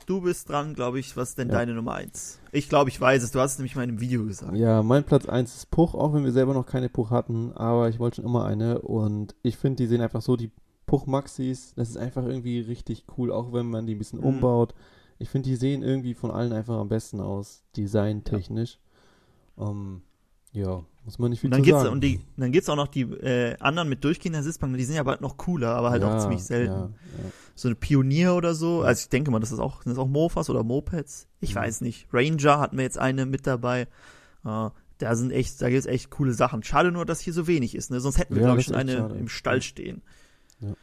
du bist dran, glaube ich. Was ist denn Ja. deine Nummer eins? Ich glaube, ich weiß es. Du hast es nämlich mal in einem Video gesagt. Ja, mein Platz 1 ist Puch, auch wenn wir selber noch keine Puch hatten, aber ich wollte schon immer eine und ich finde, die sehen einfach so, die Puch Maxis, das ist einfach irgendwie richtig cool, auch wenn man die ein bisschen Mhm. umbaut. Ich finde, die sehen irgendwie von allen einfach am besten aus, designtechnisch. Ähm, ja, muss man nicht viel Und dann zu sagen. und die, dann gibt's auch noch die äh, anderen mit durchgehender Sitzbank, die sind ja bald noch cooler, aber halt ja, auch ziemlich selten. Ja, ja. So eine Pionier oder so. Also ich denke mal, das ist auch, sind das auch Mofas oder Mopeds? Ich Mhm. weiß nicht. Ranger hatten wir jetzt eine mit dabei. Äh, da sind echt, da gibt's echt coole Sachen. Schade nur, dass hier so wenig ist, ne? Sonst hätten wir, Ja, glaube ich, schon eine schade. im Stall stehen. Ja.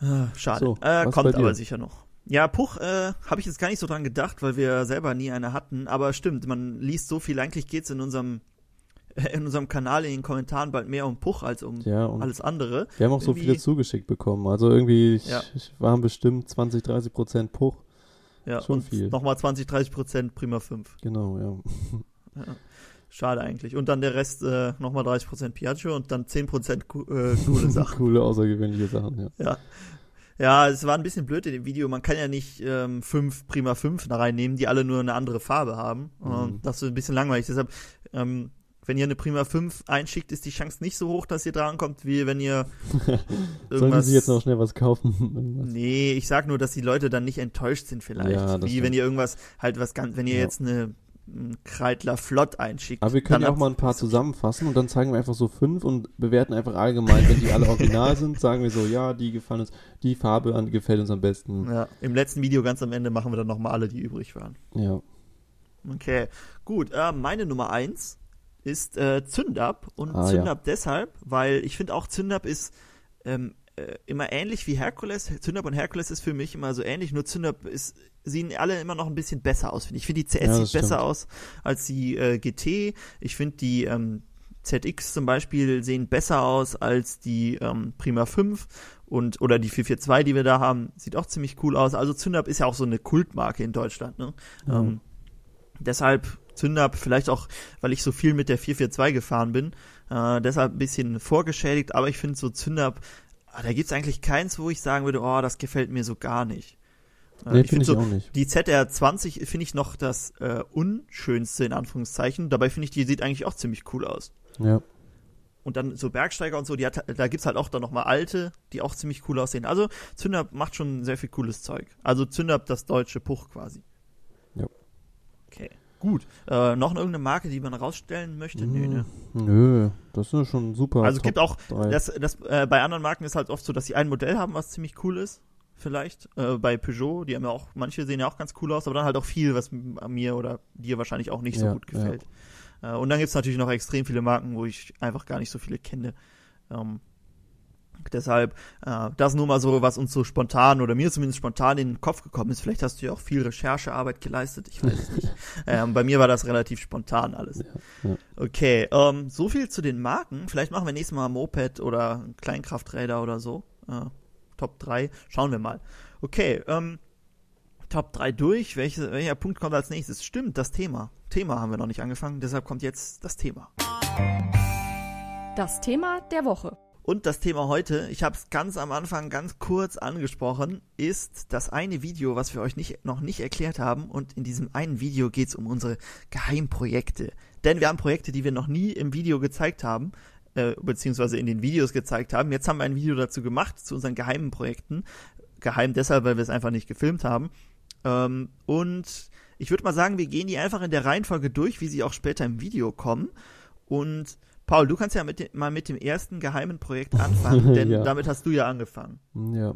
Ah, schade. So, äh, kommt aber sicher noch. Ja, Puch äh, habe ich jetzt gar nicht so dran gedacht, weil wir selber nie eine hatten. Aber stimmt, man liest so viel. Eigentlich geht's in unserem in unserem Kanal in den Kommentaren bald mehr um Puch als um Ja, alles andere. wir haben auch so irgendwie- viele zugeschickt bekommen. Also irgendwie ich, Ja. ich waren bestimmt 20, 30 Prozent Puch. Ja, Schon viel. Nochmal 20, 30 Prozent Prima 5. Genau, ja. Ja. Schade eigentlich. Und dann der Rest äh, nochmal 30 Prozent Piaggio und dann 10 Prozent co äh, coole Sachen. Coole, außergewöhnliche Sachen, ja. Ja. Ja, es war ein bisschen blöd in dem Video. Man kann ja nicht ähm, fünf Prima 5 da reinnehmen, die alle nur eine andere Farbe haben. Mhm. Das ist ein bisschen langweilig. Deshalb, ähm, wenn ihr eine Prima 5 einschickt, ist die Chance nicht so hoch, dass ihr drankommt, wie wenn ihr Sollen sich jetzt noch schnell was kaufen? Nee, ich sag nur, dass die Leute dann nicht enttäuscht sind vielleicht. Ja, wie stimmt. wenn ihr irgendwas, halt was ganz, wenn ihr Ja. jetzt eine Kreidler Flott einschickt. Aber wir können ja auch mal ein paar zusammenfassen und dann zeigen wir einfach so fünf und bewerten einfach allgemein, wenn die alle original sind, sagen wir so, ja, die gefallen uns, die Farbe an, gefällt uns am besten. Ja, im letzten Video ganz am Ende machen wir dann nochmal alle, die übrig waren. Ja. Okay, gut. Äh, meine Nummer eins ist äh, Zündab und Ah, Zündab deshalb, weil ich finde auch Zündab ist ähm, äh, immer ähnlich wie Herkules. Zündab und Herkules ist für mich immer so ähnlich, nur Zündab ist sehen alle immer noch ein bisschen besser aus, finde ich. Ich finde die CS Ja, sieht besser aus als die äh, GT. Ich finde die ähm, ZX zum Beispiel sehen besser aus als die ähm, Prima 5 und oder die 442, die wir da haben, sieht auch ziemlich cool aus. Also Zündab ist ja auch so eine Kultmarke in Deutschland, ne? Mhm. Ähm, deshalb Zündab, vielleicht auch, weil ich so viel mit der 442 gefahren bin, äh, deshalb ein bisschen vorgeschädigt, aber ich finde so Zündab, ah, da gibt's eigentlich keins, wo ich sagen würde, oh, das gefällt mir so gar nicht. Nee, ich finde ich so, auch nicht. die ZR20 finde ich noch das äh, unschönste in Anführungszeichen. Dabei finde ich, die sieht eigentlich auch ziemlich cool aus. Ja. Und dann so Bergsteiger und so, die hat, da gibt's halt auch dann nochmal alte, die auch ziemlich cool aussehen. Also Zündab macht schon sehr viel cooles Zeug. Also Zündab das deutsche Puch quasi. Ja. Okay. Gut. Äh, noch irgendeine Marke, die man rausstellen möchte? Nö, ne? Nö, das ist schon super. Also es gibt auch, das, das, äh, bei anderen Marken ist halt oft so, dass sie ein Modell haben, was ziemlich cool ist. Vielleicht. Äh, bei Peugeot, die haben ja auch, manche sehen ja auch ganz cool aus, aber dann halt auch viel, was mir oder dir wahrscheinlich auch nicht so Ja, gut gefällt. Äh, und dann gibt's natürlich noch extrem viele Marken, wo ich einfach gar nicht so viele kenne. Ähm, deshalb, äh, das nur mal so, was uns so spontan oder mir zumindest spontan in den Kopf gekommen ist. Vielleicht hast du ja auch viel Recherchearbeit geleistet, ich weiß es nicht. Ähm, bei mir war das relativ spontan alles. ja. Okay, ähm, so viel zu den Marken. Vielleicht machen wir nächstes Mal Moped oder Kleinkrafträder oder so. Äh, Top 3. Schauen wir mal. Okay, ähm, Top 3 durch. Welche, welcher Punkt kommt als nächstes? Stimmt, das Thema. Thema haben wir noch nicht angefangen, deshalb kommt jetzt das Thema. Das Thema der Woche. Und das Thema heute, ich habe es ganz am Anfang ganz kurz angesprochen, ist das eine Video, was wir euch nicht, noch nicht erklärt haben. Und in diesem einen Video geht es um unsere Geheimprojekte. Denn wir haben Projekte, die wir noch nie im Video gezeigt haben, äh, beziehungsweise in den Videos gezeigt haben. Jetzt haben wir ein Video dazu gemacht, zu unseren geheimen Projekten. Geheim deshalb, weil wir es einfach nicht gefilmt haben. Ähm, und ich würde mal sagen, wir gehen die einfach in der Reihenfolge durch, wie sie auch später im Video kommen. Und Paul, du kannst ja mit dem, mal mit dem ersten geheimen Projekt anfangen, denn Ja. damit hast du ja angefangen. Ja.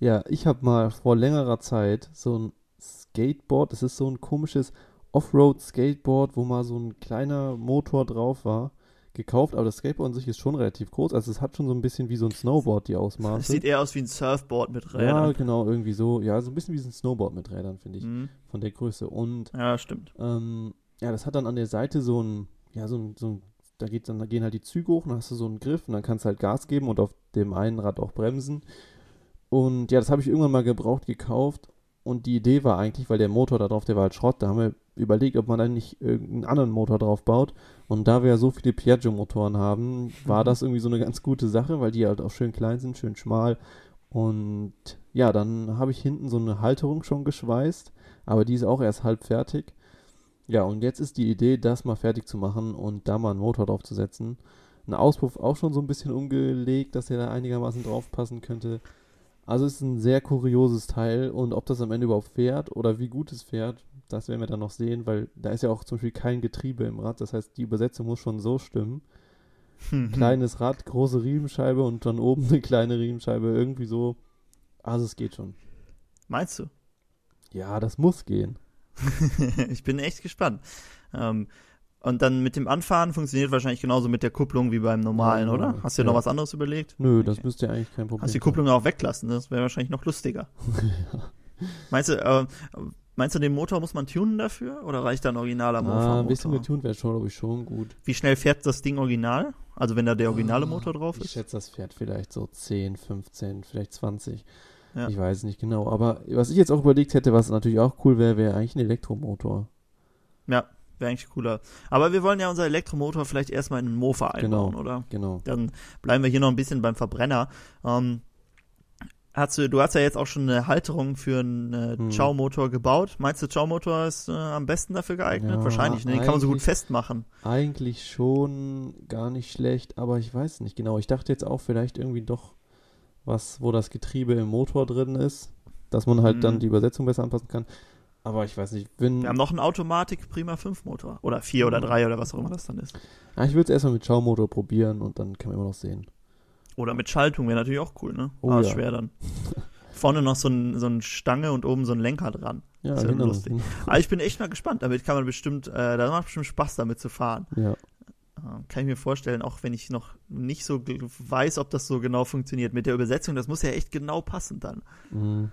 Ja, ich habe mal vor längerer Zeit so ein Skateboard, es ist so ein komisches Offroad-Skateboard, wo mal so ein kleiner Motor drauf war, gekauft, aber das Skateboard an sich ist schon relativ groß, also es hat schon so ein bisschen wie so ein Snowboard die Es Ausmaße. sieht eher aus wie ein Surfboard mit ja, Rädern. genau, irgendwie so, ja, so ein bisschen wie so ein Snowboard mit Rädern, finde ich, Mhm. von der Größe. Und Ja, stimmt. ähm, ja, das hat dann an der Seite so ein, ja, so ein, so ein da, geht dann, da gehen halt die Züge hoch und dann hast du so einen Griff und dann kannst du halt Gas geben und auf dem einen Rad auch bremsen. Und ja, das habe ich irgendwann mal gebraucht gekauft. Und die Idee war eigentlich, weil der Motor da drauf, der war halt Schrott, da haben wir überlegt, ob man dann nicht irgendeinen anderen Motor drauf baut. Und da wir ja so viele Piaggio-Motoren haben, war das irgendwie so eine ganz gute Sache, weil die halt auch schön klein sind, schön schmal. Und ja, dann habe ich hinten so eine Halterung schon geschweißt, aber die ist auch erst halb fertig. Ja, und jetzt ist die Idee, das mal fertig zu machen und da mal einen Motor drauf zu setzen. Ein Auspuff auch schon so ein bisschen umgelegt, dass der da einigermaßen drauf passen könnte. Also es ist ein sehr kurioses Teil und ob das am Ende überhaupt fährt oder wie gut es fährt, das werden wir dann noch sehen, weil da ist ja auch zum Beispiel kein Getriebe im Rad. Das heißt, die Übersetzung muss schon so stimmen. Kleines Rad, große Riemenscheibe und dann oben eine kleine Riemenscheibe, irgendwie so. Also es geht schon. Meinst du? Ja, das muss gehen. ich bin echt gespannt. Ähm, und dann mit dem Anfahren funktioniert wahrscheinlich genauso mit der Kupplung wie beim normalen, Ja, oder? Hast du dir ja. noch was anderes überlegt? Nö, Okay. das müsste ja eigentlich kein Problem Hast die sein. Kupplung auch weglassen, das wäre wahrscheinlich noch lustiger. Meinst du, äh, meinst du, den Motor muss man tunen dafür oder reicht da ein originaler Motor? Ah, ein bisschen getunt wäre schon, glaube ich, schon gut. Wie schnell fährt das Ding original? Also wenn da der originale Motor drauf Ich ist? schätze, das fährt vielleicht so 10, 15, vielleicht 20. Ja. Ich weiß nicht genau. Aber was ich jetzt auch überlegt hätte, was natürlich auch cool wäre, wäre eigentlich ein Elektromotor. Ja, wäre eigentlich cooler. Aber wir wollen ja unser Elektromotor vielleicht erstmal in einen Mofa einbauen, Genau. oder? Genau. Dann bleiben wir hier noch ein bisschen beim Verbrenner. Ähm, hast du, du hast ja jetzt auch schon eine Halterung für einen äh, Hm. Chow-Motor gebaut. Meinst du, Chow-Motor ist äh, am besten dafür geeignet? Ja, Wahrscheinlich, ne? Den kann man so gut festmachen. Eigentlich schon gar nicht schlecht, aber ich weiß nicht genau. Ich dachte jetzt auch vielleicht irgendwie doch was, wo das Getriebe im Motor drin ist, dass man halt Mhm. dann die Übersetzung besser anpassen kann. Aber ich weiß nicht, wenn. Wir haben noch einen Automatik Prima 5 Motor. Oder 4 oder 3 oder was auch immer das dann ist. Ah, ich würde es erstmal mit Schaumotor probieren und dann kann man immer noch sehen. Oder mit Schaltung wäre natürlich auch cool, ne? Oh Ah, ist ja. schwer dann. Vorne noch so ein, so ein Stange und oben so ein Lenker dran. Ja, Ist ja genau. lustig. Aber ich bin echt mal gespannt. Damit kann man bestimmt, äh, da macht bestimmt Spaß, damit zu fahren. Ja, Äh, Kann ich mir vorstellen, auch wenn ich noch nicht so weiß, ob das so genau funktioniert. Mit der Übersetzung, das muss ja echt genau passen dann. mhm.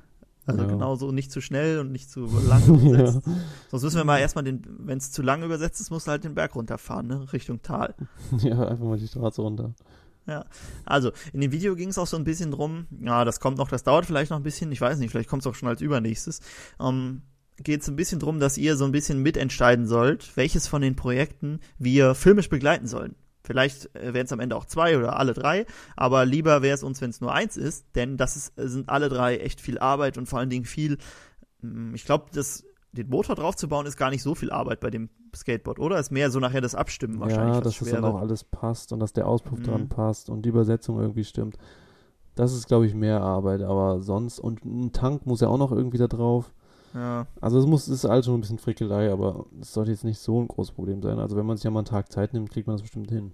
Also Ja. genau so nicht zu schnell und nicht zu lang übersetzt. Sonst müssen wir mal erstmal den, wenn es zu lang übersetzt ist, musst du halt den Berg runterfahren, ne? Richtung Tal. ja, einfach mal die Straße runter. Also, in dem Video ging es auch so ein bisschen drum, ja, das kommt noch, das dauert vielleicht noch ein bisschen, ich weiß nicht, vielleicht kommt es auch schon als übernächstes. Ähm, Geht es ein bisschen drum, dass ihr so ein bisschen mitentscheiden sollt, welches von den Projekten wir filmisch begleiten sollen. Vielleicht äh, werden es am Ende auch zwei oder alle drei, aber lieber wäre es uns, wenn es nur eins ist, denn das ist, sind alle drei echt viel Arbeit und vor allen Dingen viel, mm, ich glaube, das den Motor draufzubauen ist gar nicht so viel Arbeit bei dem Skateboard, oder? Ist mehr so nachher das Abstimmen wahrscheinlich, Ja, dass das dann schwer auch alles passt und dass der Auspuff Mhm. dran passt und die Übersetzung irgendwie stimmt. Das ist, glaube ich, mehr Arbeit, aber sonst, und ein Tank muss ja auch noch irgendwie da drauf. Ja. Also es muss, ist alles schon ein bisschen Frickelei, aber es sollte jetzt nicht so ein großes Problem sein. Also wenn man sich ja mal einen Tag Zeit nimmt, kriegt man das bestimmt hin.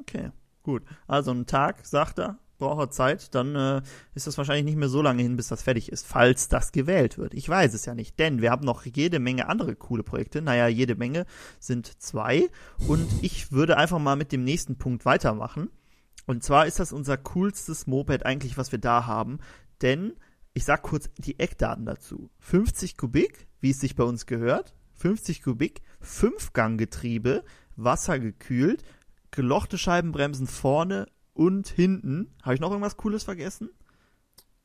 Okay, gut. Also einen Tag, sagt er, braucht er Zeit, dann äh, ist das wahrscheinlich nicht mehr so lange hin, bis das fertig ist, falls das gewählt wird. Ich weiß es ja nicht, denn wir haben noch jede Menge andere coole Projekte. Naja, jede Menge sind zwei. Und ich würde einfach mal mit dem nächsten Punkt weitermachen. Und zwar ist das unser coolstes Moped eigentlich, was wir da haben. Denn ich sag kurz die Eckdaten dazu. 50 Kubik, wie es sich bei uns gehört. 50 Kubik, Fünfganggetriebe, wassergekühlt, gelochte Scheibenbremsen vorne und hinten. Habe ich noch irgendwas Cooles vergessen?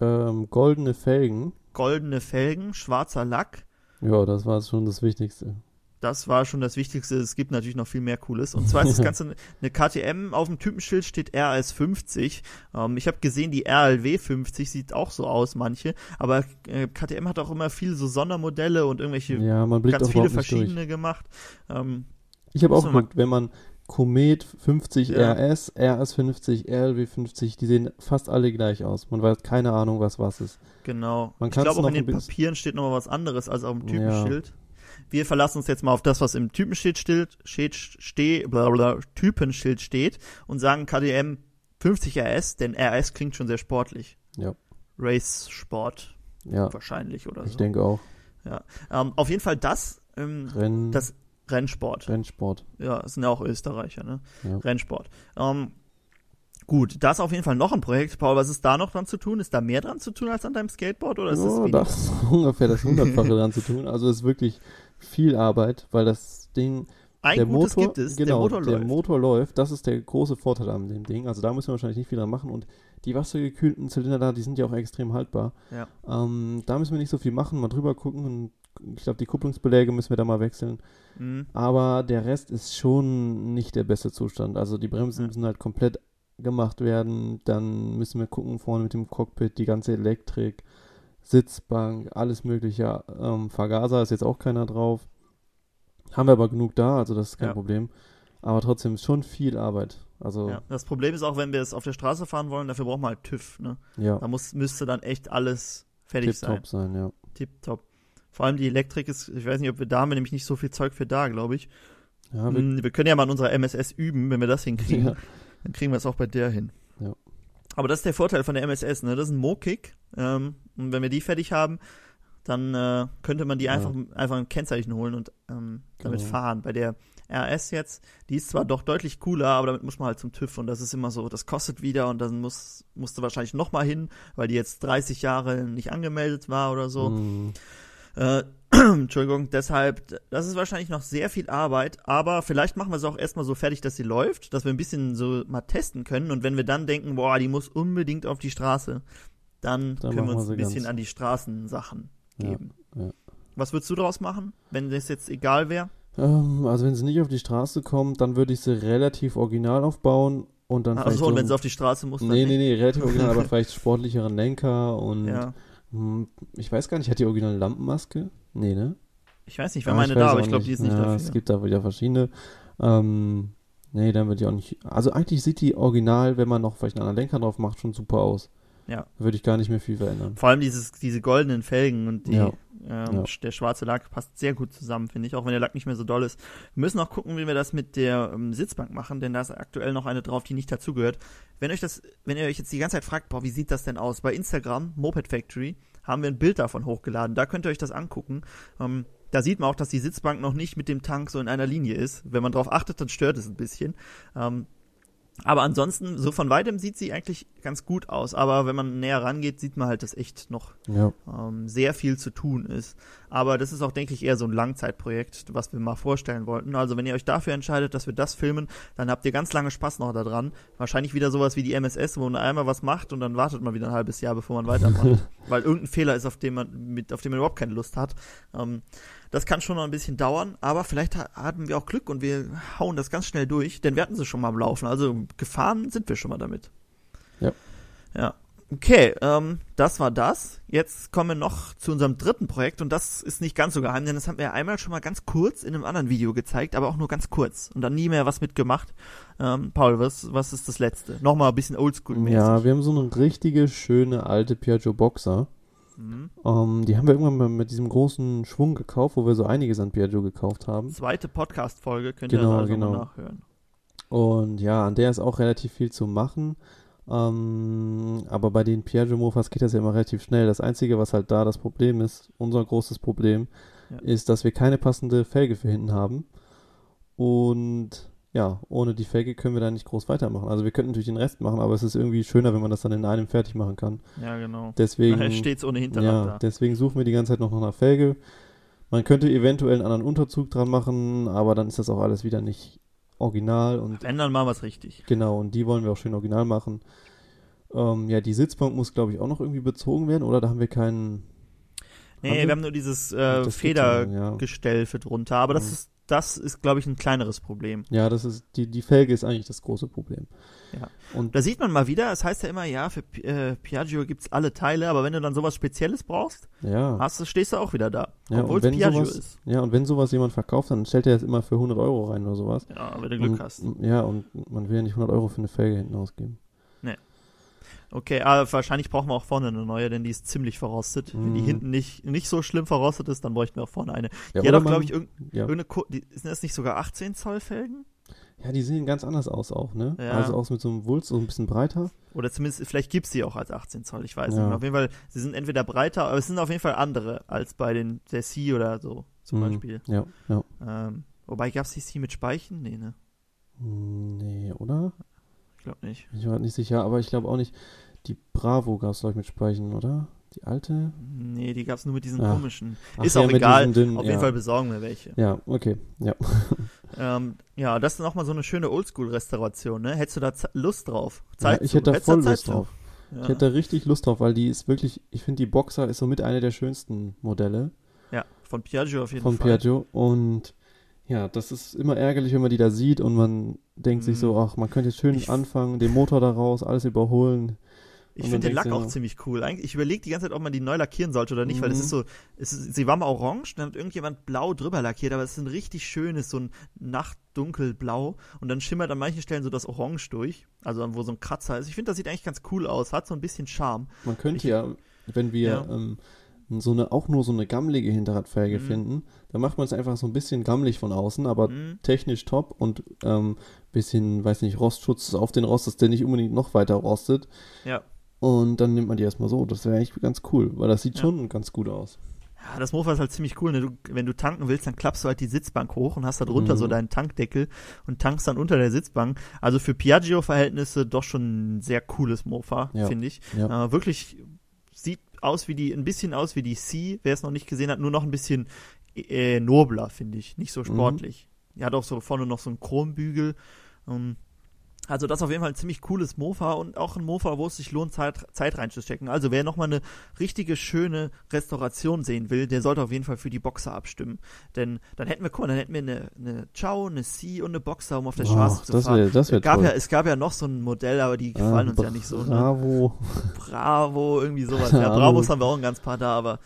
Ähm, goldene Felgen. Goldene Felgen, schwarzer Lack. Ja, das war schon das Wichtigste. Das war schon das Wichtigste. Es gibt natürlich noch viel mehr Cooles. Und zwar ist das Ganze eine KTM. Auf dem Typenschild steht RS 50. Ähm, ich habe gesehen, die RLW 50 sieht auch so aus, manche. Aber äh, KTM hat auch immer viel so Sondermodelle und irgendwelche Ja, man ganz viele nicht durch. verschiedene gemacht. Ähm, Ich habe auch geguckt, wenn man Komet 50 Ja. RS, RS 50, RLW 50, die sehen fast alle gleich aus. Man weiß keine Ahnung, was was ist. Genau. Man ich glaube auch in den Papieren steht noch mal was anderes als auf dem Ja. Typenschild. Wir verlassen uns jetzt mal auf das, was im Typenschild steht, steht, steht bla bla, Typenschild steht und sagen KDM 50 RS, denn RS klingt schon sehr sportlich. Ja. Race Sport Ja, wahrscheinlich oder ich so. denke auch. Ähm, auf jeden Fall das, ähm, das Rennsport. Rennsport. Ja, das sind ja auch Österreicher, ne? Ja. Rennsport. Ähm, gut, das ist auf jeden Fall noch ein Projekt. Paul, was ist da noch dran zu tun? Ist da mehr dran zu tun als an deinem Skateboard oder ist weniger? das ist ungefähr das Hundertfache dran zu tun. Also es ist wirklich viel Arbeit, weil das Ding, Ein der gutes Motor, gibt es, genau, der Motor der läuft. Motor läuft. Das ist der große Vorteil an dem Ding. Also da müssen wir wahrscheinlich nicht viel dran machen. Und die wassergekühlten Zylinder da, die sind ja auch extrem haltbar. Ja. Ähm, da müssen wir nicht so viel machen, mal drüber gucken. Und ich glaube, die Kupplungsbeläge müssen wir da mal wechseln. Mhm. Aber der Rest ist schon nicht der beste Zustand. Also die Bremsen Ja. müssen halt komplett gemacht werden. Dann müssen wir gucken, vorne mit dem Cockpit, die ganze Elektrik, Sitzbank, alles mögliche. Ähm, Vergaser ist jetzt auch keiner drauf. Haben wir aber genug da, also das ist kein Ja. Problem. Aber trotzdem ist schon viel Arbeit. Also, Ja. Das Problem ist auch, wenn wir es auf der Straße fahren wollen, dafür brauchen wir halt TÜV. Ne? ja, Da muss, müsste dann echt alles fertig sein. tipptopp sein, ja. Tipptopp. Vor allem die Elektrik ist, ich weiß nicht, ob wir da haben wir nämlich nicht so viel Zeug für da, glaube ich. Ja, wir, Hm, wir können ja mal an unserer MSS üben, wenn wir das hinkriegen. ja. Dann kriegen wir es auch bei der hin. Ja. Aber das ist der Vorteil von der MSS, ne? Das ist ein Mo-Kick. Ähm, und wenn wir die fertig haben, dann äh, könnte man die einfach, einfach ein Kennzeichen holen und ähm, damit Genau. fahren. Bei der RS jetzt, die ist zwar doch deutlich cooler, aber damit muss man halt zum TÜV und das ist immer so, das kostet wieder und dann muss, musste wahrscheinlich nochmal hin, weil die jetzt 30 Jahre nicht angemeldet war oder so. Mm, Äh, Entschuldigung, deshalb, das ist wahrscheinlich noch sehr viel Arbeit, aber vielleicht machen wir es auch erstmal so fertig, dass sie läuft, dass wir ein bisschen so mal testen können und wenn wir dann denken, boah, die muss unbedingt auf die Straße, dann, Dann können wir uns wir ein bisschen ganz. an die Straßensachen Ja, geben. ja. Was würdest du daraus machen, wenn das jetzt egal wäre? Ähm, also wenn sie nicht auf die Straße kommt, dann würde ich sie relativ original aufbauen und dann Achso, vielleicht und so wenn sie auf die Straße muss, dann Nee, nee, nee, relativ original, aber vielleicht sportlicheren Lenker und Ja. Hm, ich weiß gar nicht, hat die originale Lampenmaske? Nee, ne? Ich weiß nicht, Ah, meine da, aber ich glaube, die ist nicht ja, dafür. Es gibt da wieder verschiedene. Ähm, nee, dann wird die auch nicht. Also eigentlich sieht die original, wenn man noch vielleicht einen anderen Lenker drauf macht, schon super aus. Ja. Würde ich gar nicht mehr viel verändern. Vor allem dieses, diese goldenen Felgen und die, Ja. ähm, Ja. der schwarze Lack passt sehr gut zusammen, finde ich, auch wenn der Lack nicht mehr so doll ist. Wir müssen auch gucken, wie wir das mit der ähm, Sitzbank machen, denn da ist aktuell noch eine drauf, die nicht dazugehört. Wenn euch das, wenn ihr euch jetzt die ganze Zeit fragt, boah, wie sieht das denn aus? Bei Instagram, Moped Factory, haben wir ein Bild davon hochgeladen. Da könnt ihr euch das angucken. Ähm, da sieht man auch, dass die Sitzbank noch nicht mit dem Tank so in einer Linie ist. Wenn man drauf achtet, dann stört es ein bisschen. Ähm, aber ansonsten, so von weitem sieht sie eigentlich ganz gut aus. Aber wenn man näher rangeht, sieht man halt, dass echt noch Ja. ähm, sehr viel zu tun ist. Aber das ist auch, denke ich, eher so ein Langzeitprojekt, was wir mal vorstellen wollten. Also wenn ihr euch dafür entscheidet, dass wir das filmen, dann habt ihr ganz lange Spaß noch daran. Wahrscheinlich wieder sowas wie die MSS, wo man einmal was macht und dann wartet man wieder ein halbes Jahr, bevor man weitermacht. weil irgendein Fehler ist, auf den man, mit, auf den man überhaupt keine Lust hat. Ähm, das kann schon noch ein bisschen dauern, aber vielleicht ha hatten wir auch Glück und wir hauen das ganz schnell durch, denn wir hatten sie schon mal am Laufen. Also gefahren sind wir schon mal damit. Ja. Ja. Okay, ähm, das war das. Jetzt kommen wir noch zu unserem dritten Projekt und das ist nicht ganz so geheim, denn das haben wir einmal schon mal ganz kurz in einem anderen Video gezeigt, aber auch nur ganz kurz und dann nie mehr was mitgemacht. Ähm, Paul, was, was ist das letzte? Nochmal ein bisschen oldschool-mäßig. ja, wir haben so eine richtige, schöne alte Piaggio Boxer. Mhm. Ähm, die haben wir irgendwann mal mit diesem großen Schwung gekauft, wo wir so einiges an Piaggio gekauft haben. Zweite Podcast-Folge, könnt Genau, ihr also genau. nachhören. Und ja, an der ist auch relativ viel zu machen. Ähm, aber bei den Piaggio Mofas geht das ja immer relativ schnell. Das Einzige, was halt da das Problem ist, unser großes Problem, Ja. ist, dass wir keine passende Felge für hinten haben. Und ja, ohne die Felge können wir da nicht groß weitermachen. Also wir könnten natürlich den Rest machen, aber es ist irgendwie schöner, wenn man das dann in einem fertig machen kann. Ja, genau. Deswegen, Nachher steht's ohne Hinterrad ja, da. deswegen suchen wir die ganze Zeit noch nach einer Felge. Man könnte eventuell einen anderen Unterzug dran machen, aber dann ist das auch alles wieder nicht original und Ändern mal was richtig. Genau, und die wollen wir auch schön original machen. Ähm, ja, die Sitzbank muss, glaube ich, auch noch irgendwie bezogen werden, oder da haben wir keinen. Nee, Haben wir? wir haben nur dieses äh, schon, ja. Federgestell für drunter, aber das Mhm. ist, das ist, glaube ich, ein kleineres Problem. Ja, das ist, die, die Felge ist eigentlich das große Problem. Ja. Und Da sieht man mal wieder, es heißt ja immer, ja, für äh, Piaggio gibt's alle Teile, aber wenn du dann sowas Spezielles brauchst, ja. hast du, stehst du auch wieder da. Ja, Obwohl es Piaggio sowas- ist. Ja, und wenn sowas jemand verkauft, dann stellt er das immer für 100 Euro rein oder sowas. Ja, wenn du Glück und, hast. Ja, und man will ja nicht 100 Euro für eine Felge hinten ausgeben. Okay, aber wahrscheinlich brauchen wir auch vorne eine neue, denn die ist ziemlich verrostet. Wenn die Mhm. hinten nicht, nicht so schlimm verrostet ist, dann bräuchten wir auch vorne eine. Ja, die hat auch, glaube ich, irgend, ja. irgendeine, Ko- die, sind das nicht sogar 18 Zoll Felgen? ja, die sehen ganz anders aus auch, ne? Ja. Also auch mit so einem Wulst, so ein bisschen breiter. Oder zumindest, vielleicht gibt's die auch als 18 Zoll, ich weiß Ja. nicht. Auf jeden Fall, sie sind entweder breiter, aber es sind auf jeden Fall andere als bei den der C oder so, zum Mhm. Beispiel. Ja, ja. Ähm, wobei, gab's die C mit Speichen? Nee, ne? Nee, oder? Ich glaube nicht. Ich war nicht sicher, aber ich glaube auch nicht. Die Bravo gab es, glaube ich, mit Speichen, oder? Die alte? Nee, die gab's nur mit diesen Ach. komischen. Ach ist ja, auch egal. dünnen, Auf ja. jeden Fall besorgen wir welche. Ja, okay. Ja. Ähm, ja, das ist nochmal so eine schöne Oldschool-Restauration, ne? Hättest du da Z Lust drauf? Zeit ja ich hätte da voll Zeit Lust zu? drauf. Ja. Ich hätte da richtig Lust drauf, weil die ist wirklich, ich finde, die Boxer ist somit eine der schönsten Modelle ja, von Piaggio auf jeden von Fall. Piaggio. Und ja, das ist immer ärgerlich, wenn man die da sieht und man denkt sich so, Mhm. ach, man könnte jetzt schön Ich- anfangen, den Motor da raus, alles überholen. Ich finde dann den Lack auch ziemlich cool. Eigentlich, ich überlege die ganze Zeit, ob man die neu lackieren sollte oder nicht, weil das Mhm. ist so, es ist, sie war mal orange, dann hat irgendjemand blau drüber lackiert, aber es ist ein richtig schönes, so ein Nachtdunkelblau und dann schimmert an manchen Stellen so das Orange durch, also wo so ein Kratzer ist. Ich finde, das sieht eigentlich ganz cool aus, hat so ein bisschen Charme. Man könnte Ich- ja, wenn wir Ja. ähm, so eine, auch nur so eine gammelige Hinterradfelge Mhm. finden, dann macht man es einfach so ein bisschen gammelig von außen, aber Mhm. technisch top und ähm, bisschen, weiß nicht, Rostschutz auf den Rost, dass der nicht unbedingt noch weiter rostet. Ja. Und dann nimmt man die erstmal so. Das wäre eigentlich ganz cool, weil das sieht Ja. schon ganz gut aus. Ja, das Mofa ist halt ziemlich cool. Ne? Du, wenn du tanken willst, dann klappst du halt die Sitzbank hoch und hast da drunter Mhm. so deinen Tankdeckel und tankst dann unter der Sitzbank. Also für Piaggio-Verhältnisse doch schon ein sehr cooles Mofa, Ja. finde ich. Ja. Äh, wirklich sieht aus wie die, ein bisschen aus wie die C, wer es noch nicht gesehen hat, nur noch ein bisschen äh, nobler, finde ich. Nicht so Mhm. sportlich. Die hat auch so vorne noch so einen Chrombügel. Ähm, also das ist auf jeden Fall ein ziemlich cooles Mofa und auch ein Mofa, wo es sich lohnt, Zeit, Zeit reinzustecken. Also wer nochmal eine richtige, schöne Restauration sehen will, der sollte auf jeden Fall für die Boxer abstimmen. Denn dann hätten wir, guck mal, dann hätten wir eine, eine Ciao, eine C und eine Boxer, um auf der Straße Ach, zu das fahren. wäre das wär es, gab toll. ja, es gab ja noch so ein Modell, aber die gefallen Ah, uns ja nicht so. Ne? Bravo. Bravo, irgendwie sowas. Ja. Bravos haben wir auch ein ganz paar da, aber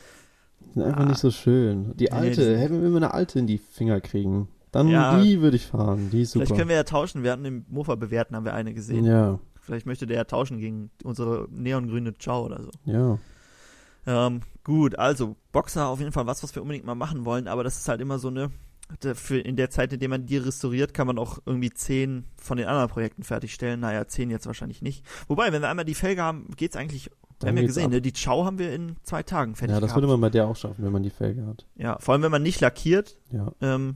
Sind einfach Ah. nicht so schön. Die alte, hätten wir immer eine alte in die Finger kriegen. Dann Ja. die würde ich fahren. Die ist super. vielleicht können wir ja tauschen. Wir hatten im Mofa bewerten, haben wir eine gesehen. ja, Vielleicht möchte der ja tauschen gegen unsere neongrüne Ciao oder so. ja. Ähm, gut, also Boxer auf jeden Fall was, was wir unbedingt mal machen wollen, aber das ist halt immer so eine, für in der Zeit, in der man die restauriert, kann man auch irgendwie zehn von den anderen Projekten fertigstellen. Naja, zehn jetzt wahrscheinlich nicht. Wobei, wenn wir einmal die Felge haben, geht's eigentlich, wir Dann haben ja gesehen, ne, die Ciao haben wir in zwei Tagen fertig Ja, das gehabt. würde man bei der auch schaffen, wenn man die Felge hat. ja, vor allem wenn man nicht lackiert, Ja. ähm,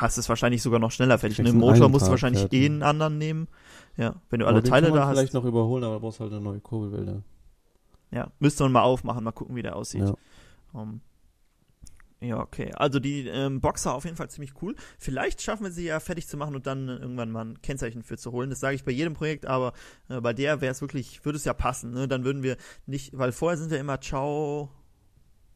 hast es wahrscheinlich sogar noch schneller fertig. Einen Motor musst du wahrscheinlich fertig. eh einen anderen nehmen. Ja, wenn du alle Teile kann man da vielleicht hast. noch überholen, aber du brauchst halt eine neue Kurbelwelle. Ja, müsste man mal aufmachen, mal gucken, wie der aussieht. Ja. Um, ja, okay. Also die ähm, Boxer auf jeden Fall ziemlich cool. Vielleicht schaffen wir sie ja fertig zu machen und dann äh, irgendwann mal ein Kennzeichen für zu holen. Das sage ich bei jedem Projekt, aber äh, bei der wäre es wirklich, würde es ja passen. Ne? Dann würden wir nicht, weil vorher sind wir immer Ciao,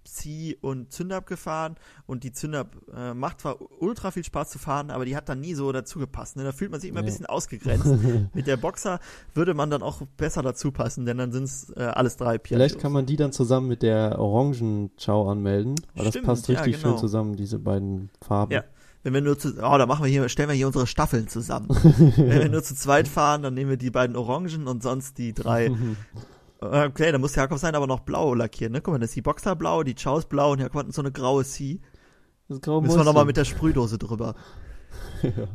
Zieh und Zündab gefahren und die Zündab äh, macht zwar ultra viel Spaß zu fahren, aber die hat dann nie so dazu gepasst. Ne? Da fühlt man sich immer ein Nee. bisschen ausgegrenzt. Mit der Boxer würde man dann auch besser dazu passen, denn dann sind es äh, alles drei Vielleicht Piaggios. kann man die dann zusammen mit der orangen Chow anmelden, weil das Stimmt, passt ja, richtig genau. schön zusammen, diese beiden Farben. Ja. Wenn wir nur zu, oh, da machen wir hier, stellen wir hier unsere Staffeln zusammen. Wenn wir nur zu zweit fahren, dann nehmen wir die beiden Orangen und sonst die drei. Okay, dann muss Jakob sein, aber noch blau lackieren, ne? Guck mal, das ist die Boxer blau, die Chow ist blau und Jakob hat so eine graue C. Das graue Müssen wir nochmal mit der Sprühdose drüber. ja.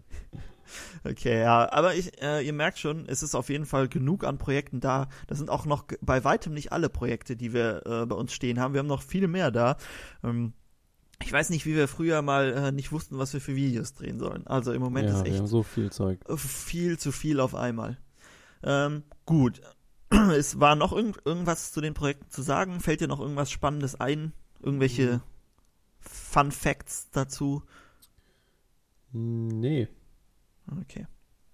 Okay, ja, aber ich, äh, ihr merkt schon, es ist auf jeden Fall genug an Projekten da. Das sind auch noch bei weitem nicht alle Projekte, die wir äh, bei uns stehen haben. Wir haben noch viel mehr da. Ähm, ich weiß nicht, wie wir früher mal äh, nicht wussten, was wir für Videos drehen sollen. Also im Moment ja, ist echt so viel Zeug. viel zu viel auf einmal. Ähm, gut. Es war noch irgend, irgendwas zu den Projekten zu sagen. Fällt dir noch irgendwas Spannendes ein? Irgendwelche Fun Facts dazu? Nee. Okay.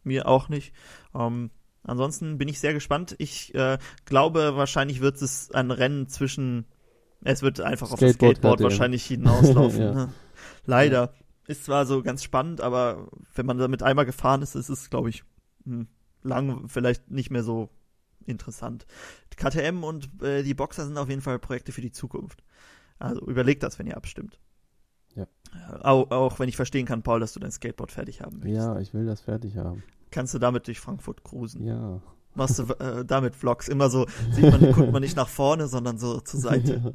Mir auch nicht. Ähm, ansonsten bin ich sehr gespannt. Ich äh, glaube, wahrscheinlich wird es ein Rennen zwischen. Es wird einfach auf das Skateboard Skateboard wahrscheinlich hinauslaufen. Ja. ne? Leider. Ist zwar so ganz spannend, aber wenn man damit einmal gefahren ist, ist es, glaube ich, hm, lang vielleicht nicht mehr so interessant. KTM und äh, die Boxer sind auf jeden Fall Projekte für die Zukunft. Also überlegt das, wenn ihr abstimmt. Ja. Äh, Auch, auch wenn ich verstehen kann, Paul, dass du dein Skateboard fertig haben möchtest. Ja, ich will das fertig haben. Kannst du damit durch Frankfurt cruisen. Ja. Machst du äh, damit Vlogs. Immer so, sieht man, guckt man nicht nach vorne, sondern so zur Seite.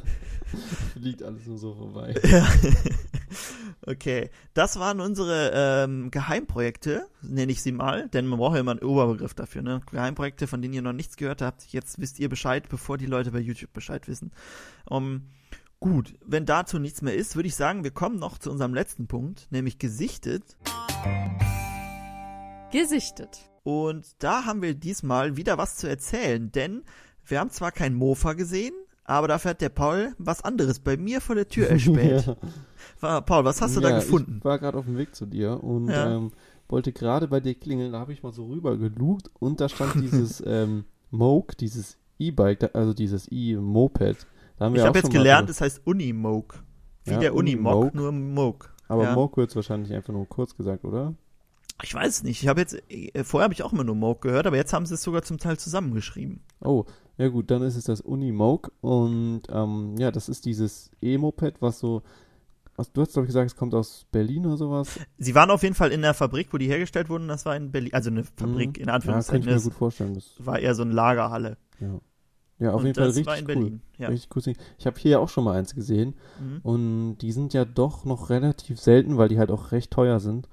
Liegt alles nur so vorbei. Ja. okay, das waren unsere ähm, Geheimprojekte, nenne ich sie mal, denn man braucht ja immer einen Oberbegriff dafür, ne? Geheimprojekte, von denen ihr noch nichts gehört habt. Jetzt wisst ihr Bescheid, bevor die Leute bei YouTube Bescheid wissen. Um, gut, wenn dazu nichts mehr ist, würde ich sagen, wir kommen noch zu unserem letzten Punkt, nämlich gesichtet. Gesichtet. Und da haben wir diesmal wieder was zu erzählen, denn wir haben zwar kein Mofa gesehen, aber dafür hat der Paul was anderes bei mir vor der Tür erspäht. Ja. Paul, was hast du ja, da gefunden? Ich war gerade auf dem Weg zu dir und Ja. ähm, wollte gerade bei dir klingeln. Da habe ich mal so rüber gelugt und da stand dieses ähm, Moke, dieses E-Bike, also dieses E-Moped. Da Ich habe jetzt gelernt, es heißt Unimoke. Wie Ja, der Unimog, nur Moke. Aber ja. Moke wird es wahrscheinlich einfach nur kurz gesagt, oder? Ich weiß es nicht. Ich habe jetzt, äh, vorher habe ich auch immer nur Moke gehört, aber jetzt haben sie es sogar zum Teil zusammengeschrieben. Oh, ja gut, dann ist es das Unimoke und ähm, ja, das ist dieses E-Moped, was so, was, du hast glaube ich gesagt, es kommt aus Berlin oder sowas. Sie waren auf jeden Fall in der Fabrik, wo die hergestellt wurden. Das war in Berlin, also eine Fabrik Mhm. in Ja, Anführungszeichen. könnte ich mir gut vorstellen. Das, war eher so eine Lagerhalle. ja. ja, auf Und jeden Fall das richtig war in cool. Berlin. Ja. Richtig cool. Ich habe hier ja auch schon mal eins gesehen Mhm. und die sind ja doch noch relativ selten, weil die halt auch recht teuer sind.